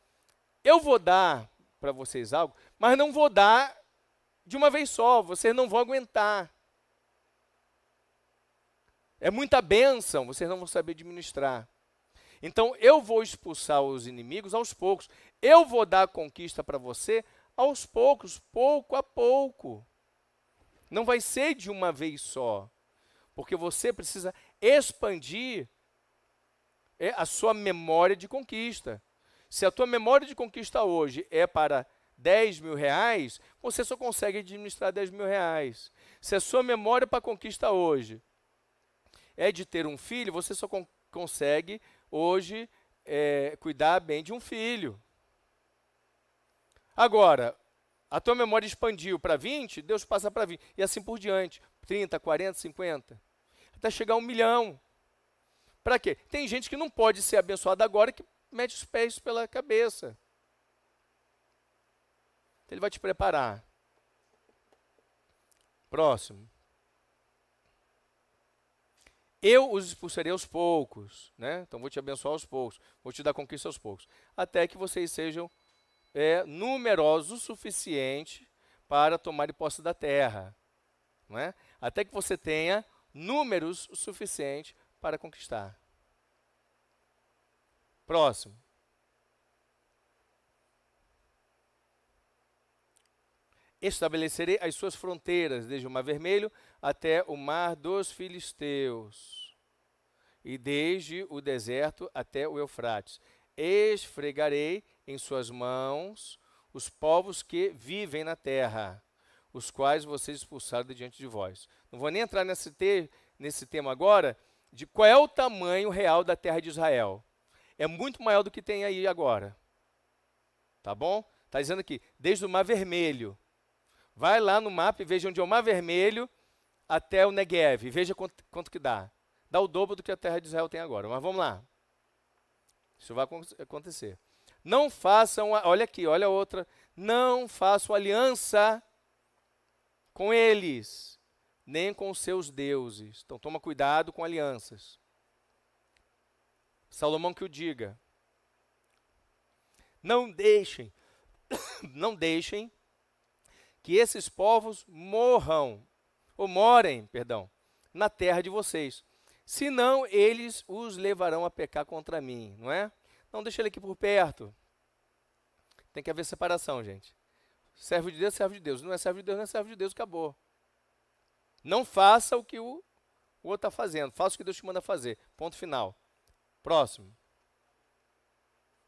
eu vou dar para vocês algo, mas não vou dar de uma vez só, vocês não vão aguentar. É muita bênção, vocês não vão saber administrar. Então eu vou expulsar os inimigos aos poucos. Eu vou dar conquista para você aos poucos, pouco a pouco. Não vai ser de uma vez só. Porque você precisa expandir é, a sua memória de conquista. Se a tua memória de conquista hoje é para 10 mil reais, você só consegue administrar 10 mil reais. Se a sua memória para conquista hoje é de ter um filho, você só con consegue hoje é, cuidar bem de um filho. Agora, a tua memória expandiu para 20, Deus passa para 20. E assim por diante. 30, 40, 50. Até chegar a um milhão. Para quê? Tem gente que não pode ser abençoada agora que mete os pés pela cabeça. Então, ele vai te preparar. Próximo. Eu os expulsarei aos poucos, né? Então vou te abençoar aos poucos, vou te dar conquista aos poucos, até que vocês sejam é, numerosos o suficiente para tomar posse da terra, né? Até que você tenha números o suficiente para conquistar. Próximo. Estabelecerei as suas fronteiras, desde o Mar Vermelho até o Mar dos Filisteus, e desde o deserto até o Eufrates. Esfregarei em suas mãos os povos que vivem na terra, os quais vocês expulsaram de diante de vós. Não vou nem entrar nesse, te nesse tema agora, de qual é o tamanho real da terra de Israel. é muito maior do que tem aí agora. Tá bom? Está dizendo aqui, desde o Mar Vermelho. Vai lá no mapa e veja onde é o Mar Vermelho até o Negev. Veja quanto, quanto que dá. Dá o dobro do que a terra de Israel tem agora. Mas vamos lá. Isso vai acontecer. Não façam, olha aqui, olha outra. Não façam aliança com eles, nem com seus deuses. Então toma cuidado com alianças. Salomão que o diga. Não deixem, não deixem que esses povos morram, ou morem, perdão, na terra de vocês. Senão eles os levarão a pecar contra mim, não é? Não deixa ele aqui por perto. Tem que haver separação, gente. Servo de Deus, servo de Deus. Não é servo de Deus, não é servo de Deus, acabou. Não faça o que o, o outro está fazendo. Faça o que Deus te manda fazer. Ponto final. Próximo.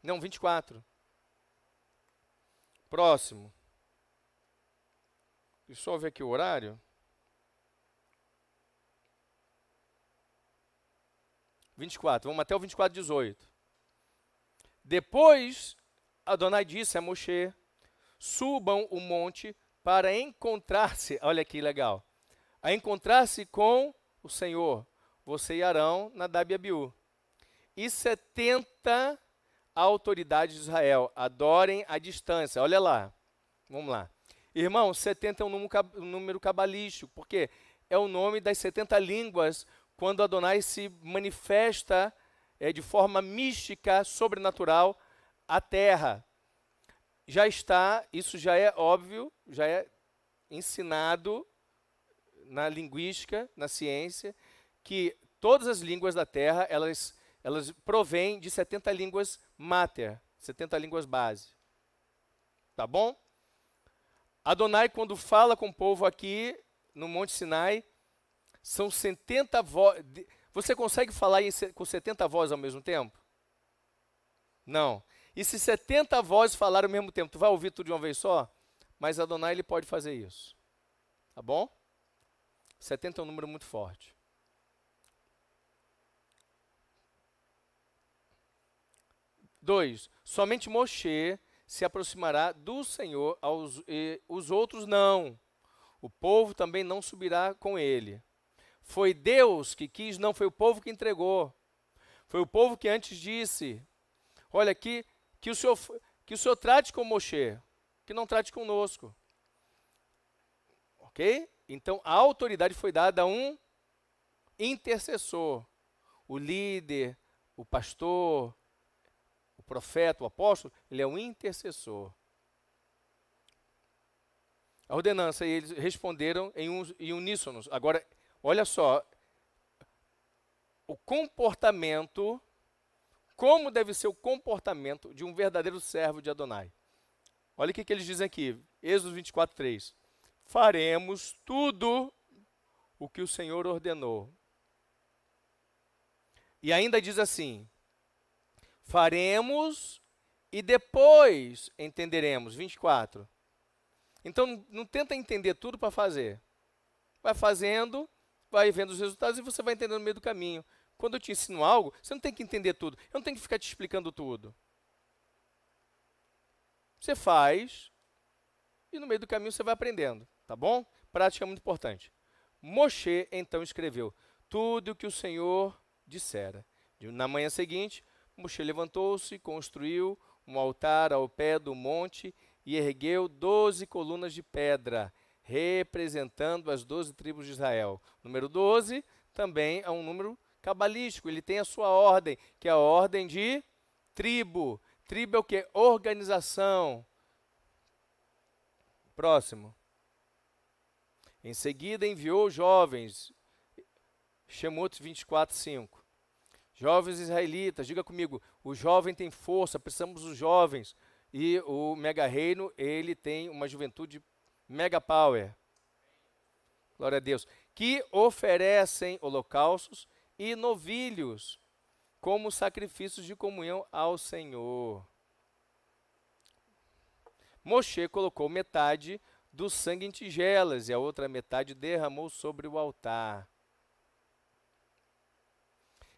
Não, 24. Próximo. Deixa eu ver aqui o horário. 24. Vamos até o 24, 18. Depois, Adonai disse a Moshe: subam o monte para encontrar-se, olha que legal, a encontrar-se com o Senhor, você e Arão, Nadab e Abiú. E 70 autoridades de Israel, adorem à distância. Olha lá, vamos lá. Irmão, 70 é um número, um número cabalístico, porque é o nome das 70 línguas quando Adonai se manifesta é, de forma mística, sobrenatural, à terra. Já está, isso já é óbvio, já é ensinado na linguística, na ciência, que todas as línguas da terra, elas, elas provêm de 70 línguas mater, 70 línguas base. Tá bom? Adonai, quando fala com o povo aqui no Monte Sinai, são 70 vozes. Você consegue falar com 70 vozes ao mesmo tempo? Não. E se 70 vozes falarem ao mesmo tempo, tu vai ouvir tudo de uma vez só? Mas Adonai ele pode fazer isso. Tá bom? 70 é um número muito forte. Dois, somente Moshe se aproximará do Senhor, aos, e os outros não. O povo também não subirá com ele. Foi Deus que quis, não foi o povo que entregou. Foi o povo que antes disse: Olha aqui, que o Senhor, que o Senhor trate com Moshe, que não trate conosco. Ok? Então a autoridade foi dada a um intercessor. O líder, o pastor, o profeta, o apóstolo, ele é um intercessor. A ordenança, e eles responderam em, um, em uníssonos. Agora, olha só, o comportamento, como deve ser o comportamento de um verdadeiro servo de Adonai. Olha o que, que eles dizem aqui, Êxodo 24, 3. Faremos tudo o que o Senhor ordenou. E ainda diz assim: faremos e depois entenderemos. 24. Então não tenta entender tudo para fazer. Vai fazendo, vai vendo os resultados e você vai entendendo no meio do caminho. Quando eu te ensino algo, você não tem que entender tudo. Eu não tenho que ficar te explicando tudo. Você faz e no meio do caminho você vai aprendendo, tá bom? Prática é muito importante. Moshe então escreveu tudo o que o Senhor dissera. Na manhã seguinte, Moshe levantou-se, construiu um altar ao pé do monte e ergueu doze colunas de pedra, representando as doze tribos de Israel. Número 12 também é um número cabalístico, ele tem a sua ordem, que é a ordem de tribo. Tribo é o que? Organização. Próximo. Em seguida enviou jovens, Shemot 24, 5. Jovens israelitas, diga comigo, o jovem tem força, precisamos dos jovens. E o mega reino, ele tem uma juventude mega power. Glória a Deus. Que oferecem holocaustos e novilhos como sacrifícios de comunhão ao Senhor. Moshe colocou metade do sangue em tigelas e a outra metade derramou sobre o altar.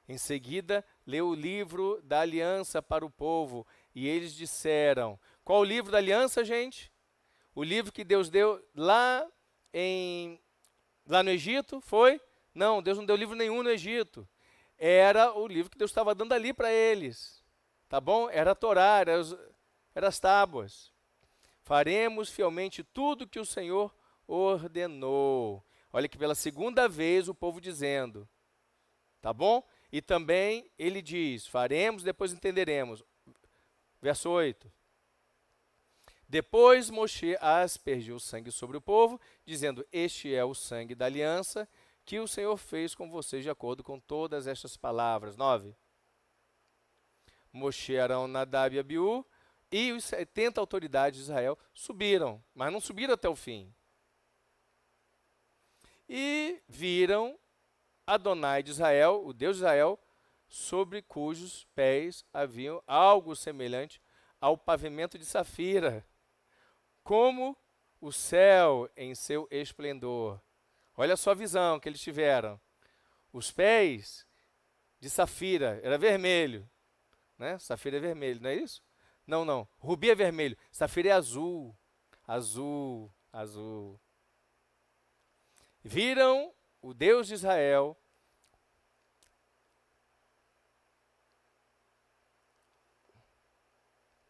Em seguida, leu o livro da aliança para o povo e eles disseram: Qual o livro da aliança, gente? O livro que Deus deu lá em lá no Egito, foi? Não, Deus não deu livro nenhum no Egito. Era o livro que Deus estava dando ali para eles. Tá bom? Era a Torá, era, os, era as tábuas. Faremos fielmente tudo que o Senhor ordenou. Olha que pela segunda vez o povo dizendo. Tá bom? E também ele diz: faremos, depois entenderemos. Verso 8. Depois Moshe aspergiu sangue sobre o povo, dizendo: Este é o sangue da aliança que o Senhor fez com vocês, de acordo com todas estas palavras. 9. Moshe, Arão, Nadab e Abiú e os 70 autoridades de Israel subiram, mas não subiram até o fim. E viram Adonai de Israel, o Deus de Israel, sobre cujos pés havia algo semelhante ao pavimento de safira, como o céu em seu esplendor. Olha só a visão que eles tiveram. Os pés de safira, era vermelho. Né? Safira é vermelho, não é isso? Não, não. Rubi é vermelho. Safira é azul. Azul, azul. Viram o Deus de Israel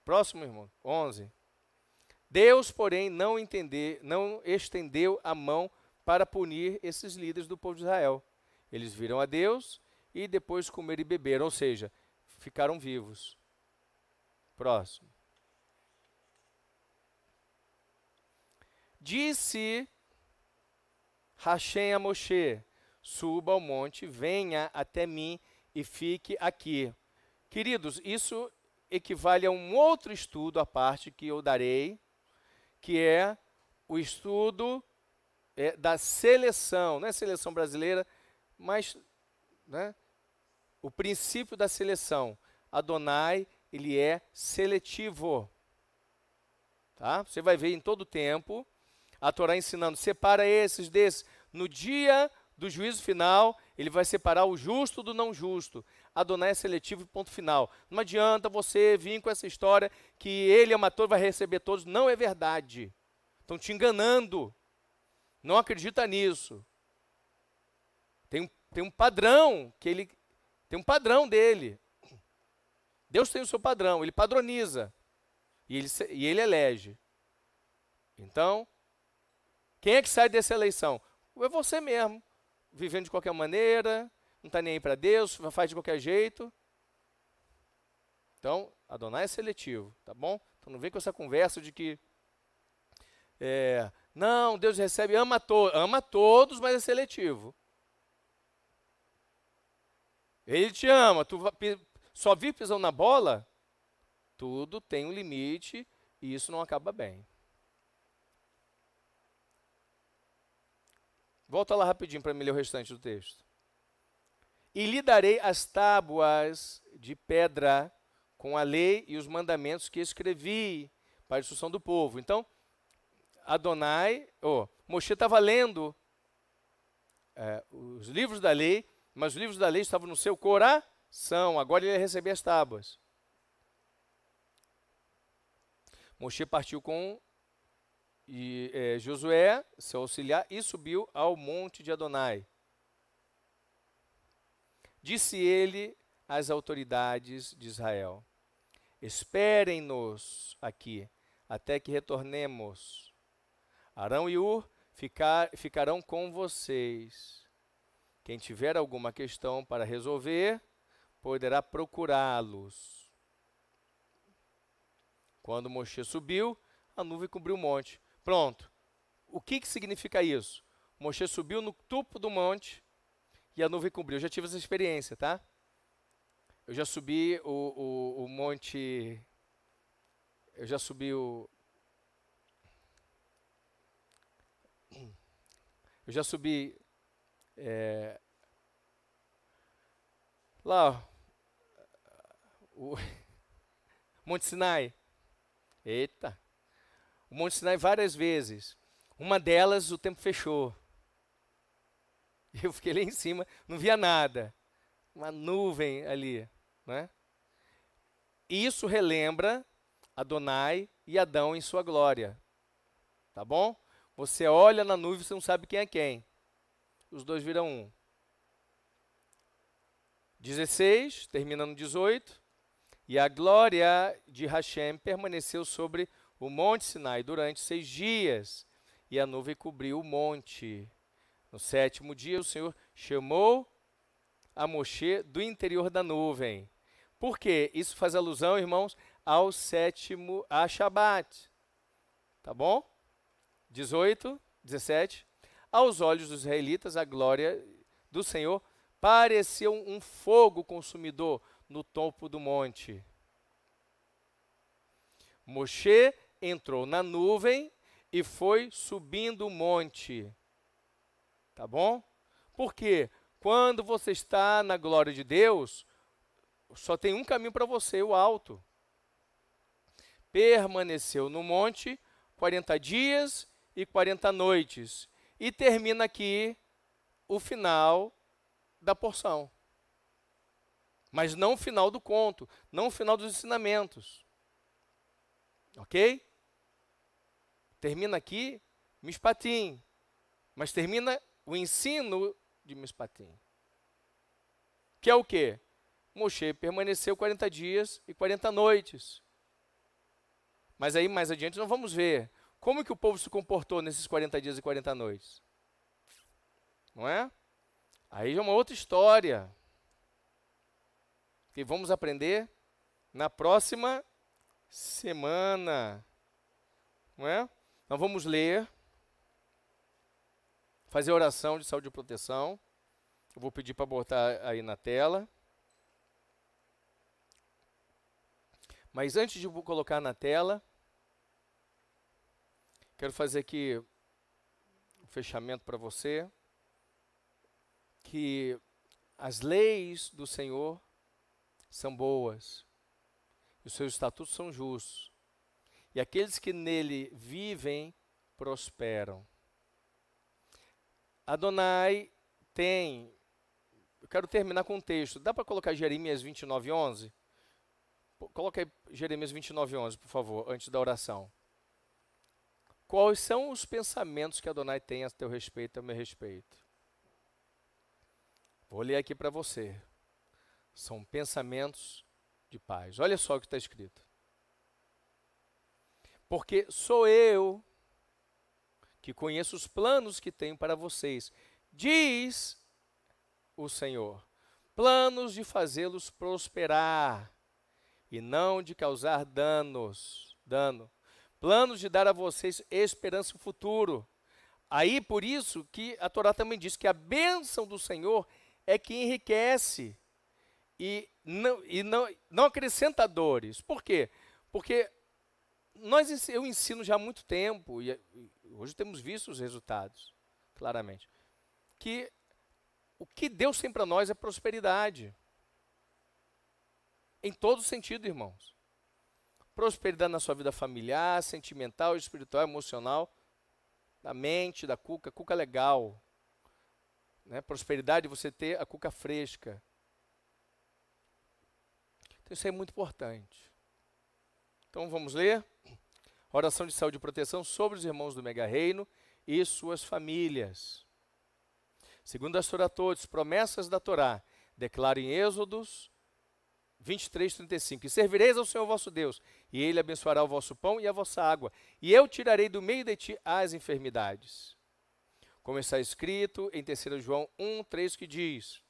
Próximo, irmão, 11. Deus, porém, não entender, não estendeu a mão para punir esses líderes do povo de Israel. Eles viram a Deus e depois comeram e beberam, ou seja, ficaram vivos. Próximo. Disse Hashem a Moshe: Suba ao monte, venha até mim e fique aqui. Queridos, isso equivale a um outro estudo à parte que eu darei, que é o estudo é, da seleção, não é seleção brasileira, mas né, o princípio da seleção. Adonai, ele é seletivo. Tá? Você vai ver em todo o tempo a Torá ensinando, separa esses desses. No dia do juízo final, ele vai separar o justo do não justo. Adonai é seletivo, ponto final. Não adianta você vir com essa história que ele é uma torre, vai receber todos. Não é verdade. Estão te enganando. Não acredita nisso. Tem um, tem um padrão que ele tem um padrão dele. Deus tem o seu padrão, ele padroniza e ele, e ele elege. Então, quem é que sai dessa eleição? É você mesmo, vivendo de qualquer maneira, não está nem aí para Deus, faz de qualquer jeito. Então, Adonai é seletivo, tá bom? Então não vem com essa conversa de que é, não, Deus recebe, ama, to ama todos, mas é seletivo. Ele te ama, tu só vive pisando na bola, tudo tem um limite e isso não acaba bem. Volta lá rapidinho para me ler o restante do texto. E lhe darei as tábuas de pedra com a lei e os mandamentos que escrevi para a instrução do povo. Então, Adonai, oh, Moshe estava lendo é, os livros da lei, mas os livros da lei estavam no seu coração. Agora ele ia receber as tábuas. Moshe partiu com e, é, Josué, seu auxiliar, e subiu ao monte de Adonai. Disse ele às autoridades de Israel: Esperem-nos aqui, até que retornemos Arão e Ur ficar, ficarão com vocês. Quem tiver alguma questão para resolver, poderá procurá-los. Quando Moshe subiu, a nuvem cobriu o monte. Pronto. O que, que significa isso? Moshe subiu no topo do monte e a nuvem cobriu. Eu já tive essa experiência, tá? Eu já subi o, o, o monte. Eu já subi o, Eu já subi é, lá, o Monte Sinai. Eita! O Monte Sinai várias vezes. Uma delas o tempo fechou. Eu fiquei lá em cima, não via nada. Uma nuvem ali. né? E isso relembra Adonai e Adão em sua glória. Tá bom? Você olha na nuvem, você não sabe quem é quem. Os dois viram um. 16, termina no 18. E a glória de Hashem permaneceu sobre o monte Sinai durante seis dias, e a nuvem cobriu o monte. No sétimo dia, o Senhor chamou a Moshe do interior da nuvem. Por quê? Isso faz alusão, irmãos, ao sétimo, a Shabat. Tá bom? 18, 17. Aos olhos dos israelitas, a glória do Senhor pareceu um fogo consumidor no topo do monte. Moshe entrou na nuvem e foi subindo o monte. Tá bom? Porque quando você está na glória de Deus, só tem um caminho para você, o alto. Permaneceu no monte 40 dias e 40 noites. E termina aqui o final da porção. Mas não o final do conto, não o final dos ensinamentos. Ok? Termina aqui Mishpatim, mas termina o ensino de Mishpatim. Que é o quê? Moshe permaneceu 40 dias e 40 noites. Mas aí mais adiante nós vamos ver como que o povo se comportou nesses 40 dias e 40 noites. Não é? Aí é uma outra história. Que vamos aprender na próxima semana. Não é? Nós vamos ler, fazer oração de saúde e proteção. Eu vou pedir para botar aí na tela. Mas antes de colocar na tela, quero fazer aqui um fechamento para você. Que as leis do Senhor são boas, os seus estatutos são justos, e aqueles que nele vivem prosperam. Adonai tem. Eu quero terminar com um texto. Dá para colocar Jeremias 29, 11? Coloca aí Jeremias 29, 11, por favor, antes da oração. Quais são os pensamentos que Adonai tem a teu respeito, a meu respeito? Vou ler aqui para você. São pensamentos de paz. Olha só o que está escrito. Porque sou eu que conheço os planos que tenho para vocês, diz o Senhor. Planos de fazê-los prosperar e não de causar danos, dano. Planos de dar a vocês esperança futuro. Aí por isso que a Torá também diz que a bênção do Senhor é que enriquece e não, e não, não acrescenta dores. Por quê? Porque nós, eu ensino já há muito tempo, e hoje temos visto os resultados, claramente, que o que Deus tem para nós é prosperidade. Em todo sentido, irmãos. Prosperidade na sua vida familiar, sentimental, espiritual, emocional, da mente, da cuca, cuca legal. Né? Prosperidade você ter a cuca fresca. Então isso é muito importante. Então vamos ler. Oração de saúde e proteção sobre os irmãos do Mega Reino e suas famílias. Segundo a Torá todos, promessas da Torá, declara em Êxodos 23, 35. E servireis ao Senhor vosso Deus, e ele abençoará o vosso pão e a vossa água, e eu tirarei do meio de ti as enfermidades. Como está escrito em 3 João 1, 3, que diz: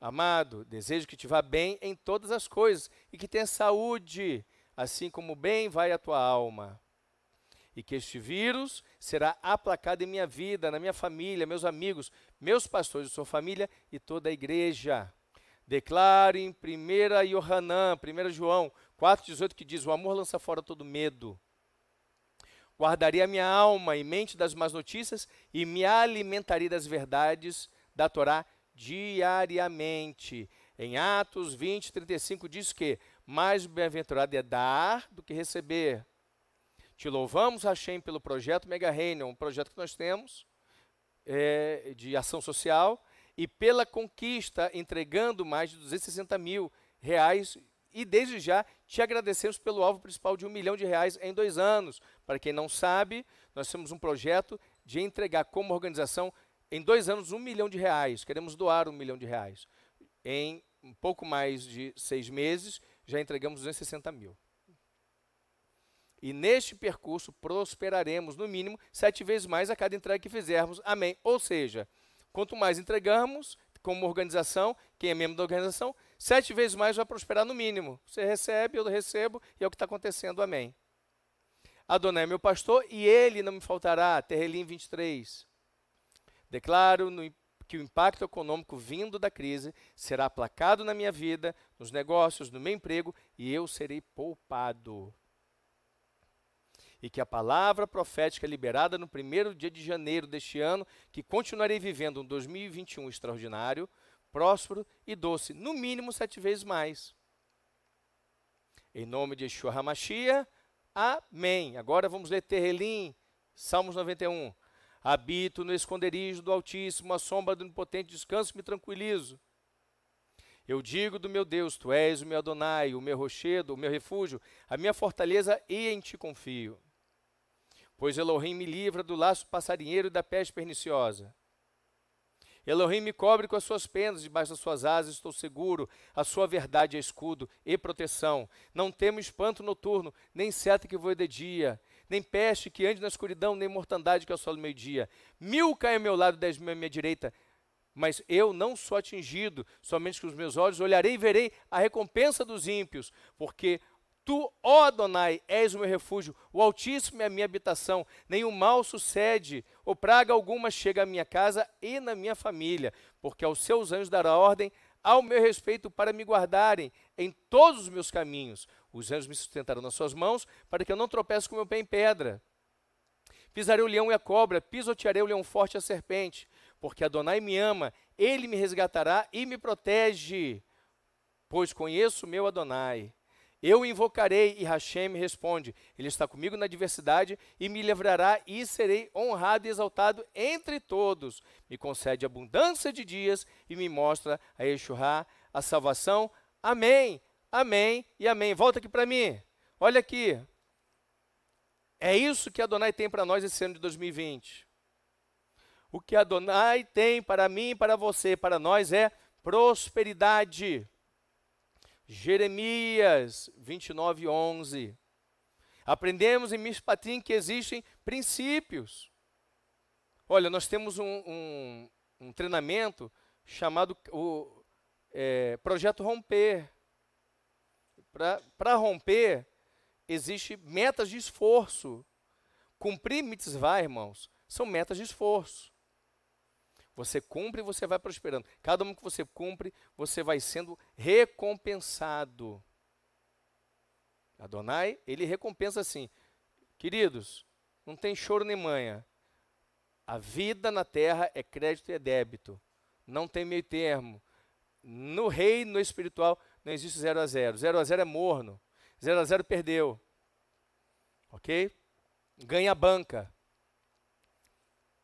Amado, desejo que te vá bem em todas as coisas, e que tenha saúde, assim como bem vai a tua alma. E que este vírus será aplacado em minha vida, na minha família, meus amigos, meus pastores, sua família e toda a igreja. Declaro em 1 Yohanan, 1 João 4,18 que diz: O amor lança fora todo medo. Guardarei a minha alma e mente das más notícias e me alimentarei das verdades da Torá diariamente. Em Atos 20, 35 diz que mais bem-aventurado é dar do que receber. Te louvamos, Hashem, pelo projeto Mega Reino, um projeto que nós temos é, de ação social, e pela conquista, entregando mais de 260 mil reais e desde já te agradecemos pelo alvo principal de um milhão de reais em dois anos. Para quem não sabe, nós temos um projeto de entregar como organização em dois anos um milhão de reais. Queremos doar um milhão de reais. Em um pouco mais de seis meses, já entregamos 260 mil. E neste percurso prosperaremos, no mínimo, sete vezes mais a cada entrega que fizermos. Amém. Ou seja, quanto mais entregamos, como organização, quem é membro da organização, sete vezes mais vai prosperar no mínimo. Você recebe, eu recebo, e é o que está acontecendo. Amém. Adonai é meu pastor, e ele não me faltará. Terrelim 23. Declaro no, que o impacto econômico vindo da crise será aplacado na minha vida, nos negócios, no meu emprego, e eu serei poupado e que a palavra profética liberada no primeiro dia de janeiro deste ano, que continuarei vivendo um 2021 extraordinário, próspero e doce, no mínimo sete vezes mais. Em nome de Yeshua HaMashiach, amém. Agora vamos ler Terrelim, Salmos 91. Habito no esconderijo do Altíssimo, a sombra do Onipotente, descanso me tranquilizo. Eu digo do meu Deus, tu és o meu Adonai, o meu rochedo, o meu refúgio, a minha fortaleza e em ti confio pois Elohim me livra do laço passarinheiro e da peste perniciosa. Elohim me cobre com as suas penas, debaixo das suas asas estou seguro, a sua verdade é escudo e proteção. Não temo espanto noturno, nem seta que voe de dia, nem peste que ande na escuridão, nem mortandade que assola o meio-dia. Mil caem ao meu lado, dez mil à minha direita, mas eu não sou atingido, somente com os meus olhos olharei e verei a recompensa dos ímpios, porque Tu, ó Adonai, és o meu refúgio, o Altíssimo é a minha habitação, nenhum mal sucede, ou praga alguma chega à minha casa e na minha família, porque aos seus anjos dará ordem ao meu respeito para me guardarem em todos os meus caminhos. Os anjos me sustentarão nas suas mãos, para que eu não tropece com meu pé em pedra. Pisarei o leão e a cobra, pisotearei o leão forte e a serpente, porque Adonai me ama, ele me resgatará e me protege, pois conheço o meu Adonai. Eu invocarei e Hashem me responde: Ele está comigo na adversidade e me livrará e serei honrado e exaltado entre todos. Me concede abundância de dias e me mostra a Yeshua, a salvação. Amém, amém e amém. Volta aqui para mim. Olha aqui. É isso que Adonai tem para nós esse ano de 2020. O que Adonai tem para mim para você, para nós, é prosperidade. Jeremias 29, 11. Aprendemos em Mishpatim que existem princípios. Olha, nós temos um, um, um treinamento chamado o é, Projeto Romper. Para romper, existe metas de esforço. Cumprir mitzvah, irmãos, são metas de esforço. Você cumpre e você vai prosperando. Cada um que você cumpre, você vai sendo recompensado. Adonai, ele recompensa assim. Queridos, não tem choro nem manha. A vida na terra é crédito e é débito. Não tem meio termo. No reino espiritual não existe zero a zero. Zero a zero é morno. Zero a zero perdeu. Ok? Ganha banca.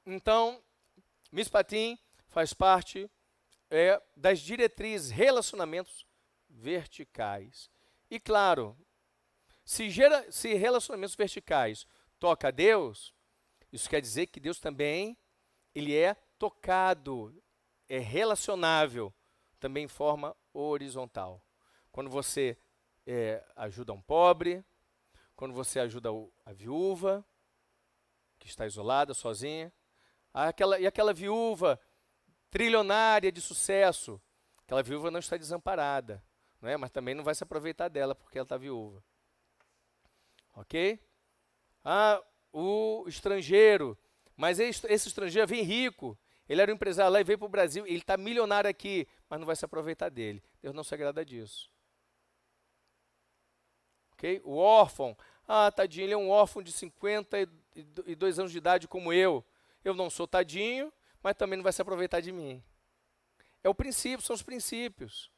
Então, Mispatim faz parte é, das diretrizes relacionamentos verticais. E claro, se, gera, se relacionamentos verticais toca a Deus, isso quer dizer que Deus também ele é tocado, é relacionável, também em forma horizontal. Quando você é, ajuda um pobre, quando você ajuda a viúva, que está isolada, sozinha, Aquela, e aquela viúva trilionária de sucesso, aquela viúva não está desamparada, não é? mas também não vai se aproveitar dela porque ela está viúva. Ok? Ah, o estrangeiro, mas esse, estrangeiro vem rico, ele era um empresário lá e veio para o Brasil, ele está milionário aqui, mas não vai se aproveitar dele. Deus não se agrada disso. O órfão, ah, tadinho, ele é um órfão de 52 anos de idade como eu. Eu não sou tadinho, mas também não vai se aproveitar de mim. É o princípio, são os princípios.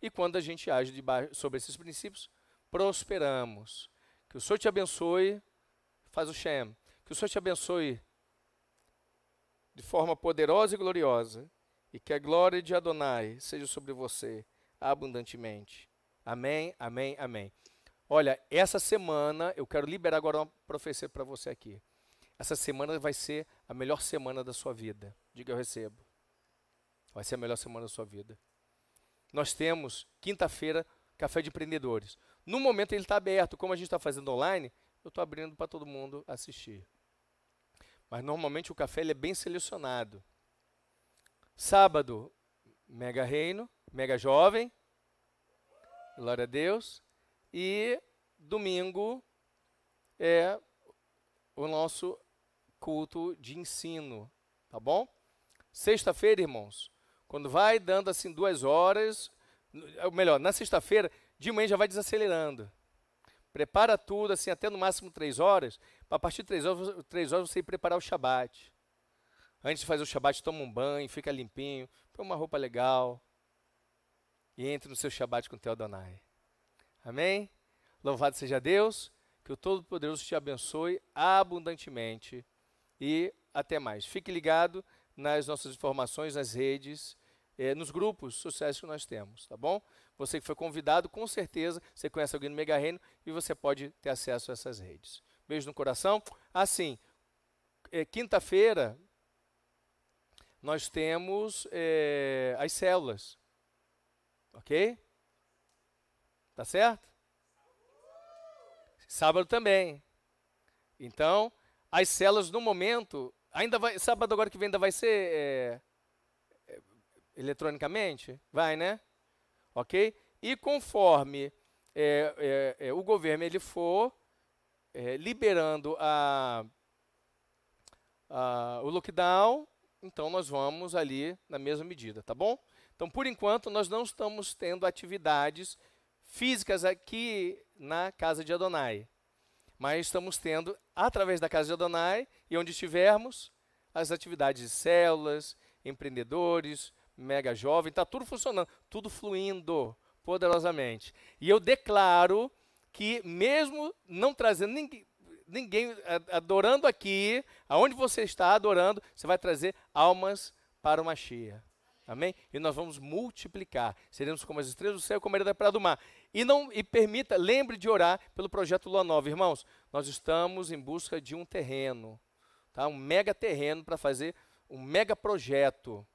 E quando a gente age sobre esses princípios, prosperamos. Que o Senhor te abençoe, faz o Shem. Que o Senhor te abençoe de forma poderosa e gloriosa. E que a glória de Adonai seja sobre você abundantemente. Amém, amém, amém. Olha, essa semana, eu quero liberar agora uma profecia para você aqui. Essa semana vai ser a melhor semana da sua vida. Diga eu recebo. Vai ser a melhor semana da sua vida. Nós temos, quinta-feira, café de empreendedores. No momento ele está aberto. Como a gente está fazendo online, eu estou abrindo para todo mundo assistir. Mas normalmente o café ele é bem selecionado. Sábado, Mega Reino, Mega Jovem. Glória a Deus. E domingo é o nosso culto de ensino, tá bom? Sexta-feira, irmãos, quando vai dando assim duas horas, ou melhor, na sexta-feira, de manhã já vai desacelerando. Prepara tudo, assim, até no máximo três horas, para a partir de três horas, três horas você ir preparar o shabat. Antes de fazer o shabat, toma um banho, fica limpinho, põe uma roupa legal e entre no seu shabat com o teu Adonai. Amém? Louvado seja Deus, que o Todo-Poderoso te abençoe abundantemente e até mais. Fique ligado nas nossas informações, nas redes, eh, nos grupos sociais que nós temos, tá bom? Você que foi convidado, com certeza, você conhece alguém no Mega Reino e você pode ter acesso a essas redes. Beijo no coração. Assim, é, quinta-feira, nós temos é, as células. Ok? Tá certo? Sábado também. Então, as células no momento, ainda vai, sábado agora que vem ainda vai ser é, é eletronicamente? Vai, né? ok? E conforme é, é, é, o governo ele for é, liberando a, a, o lockdown, então nós vamos ali na mesma medida, tá bom? Então, por enquanto, nós não estamos tendo atividades físicas aqui na casa de Adonai, mas estamos tendo, através da casa de Adonai, e onde estivermos, as atividades de células, empreendedores, mega jovem, está tudo funcionando, tudo fluindo poderosamente. E eu declaro que, mesmo não trazendo ninguém, ninguém adorando aqui, aonde você está adorando, você vai trazer almas para uma cheia. Amém? E nós vamos multiplicar. Seremos como as estrelas do céu, como a areia da praia do mar. E não e permita, lembre de orar pelo projeto Lua Nova, irmãos. Nós estamos em busca de um terreno, tá? Um mega terreno para fazer um mega projeto.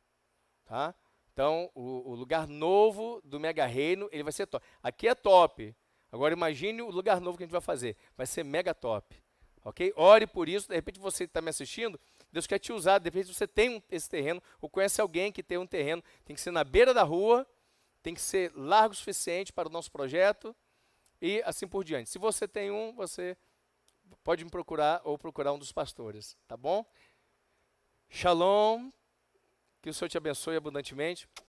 Tá? Então, o, o, lugar novo do Mega Reino, ele vai ser top. Aqui é top. Agora imagine o lugar novo que a gente vai fazer. Vai ser mega top. Ok? Ore por isso. De repente você está me assistindo, Deus quer te usar. De repente você tem um, esse terreno, ou conhece alguém que tem um terreno. Tem que ser na beira da rua, tem que ser largo o suficiente para o nosso projeto e assim por diante. Se você tem um, você pode me procurar ou procurar um dos pastores. Tá bom? Shalom. Que o Senhor te abençoe abundantemente.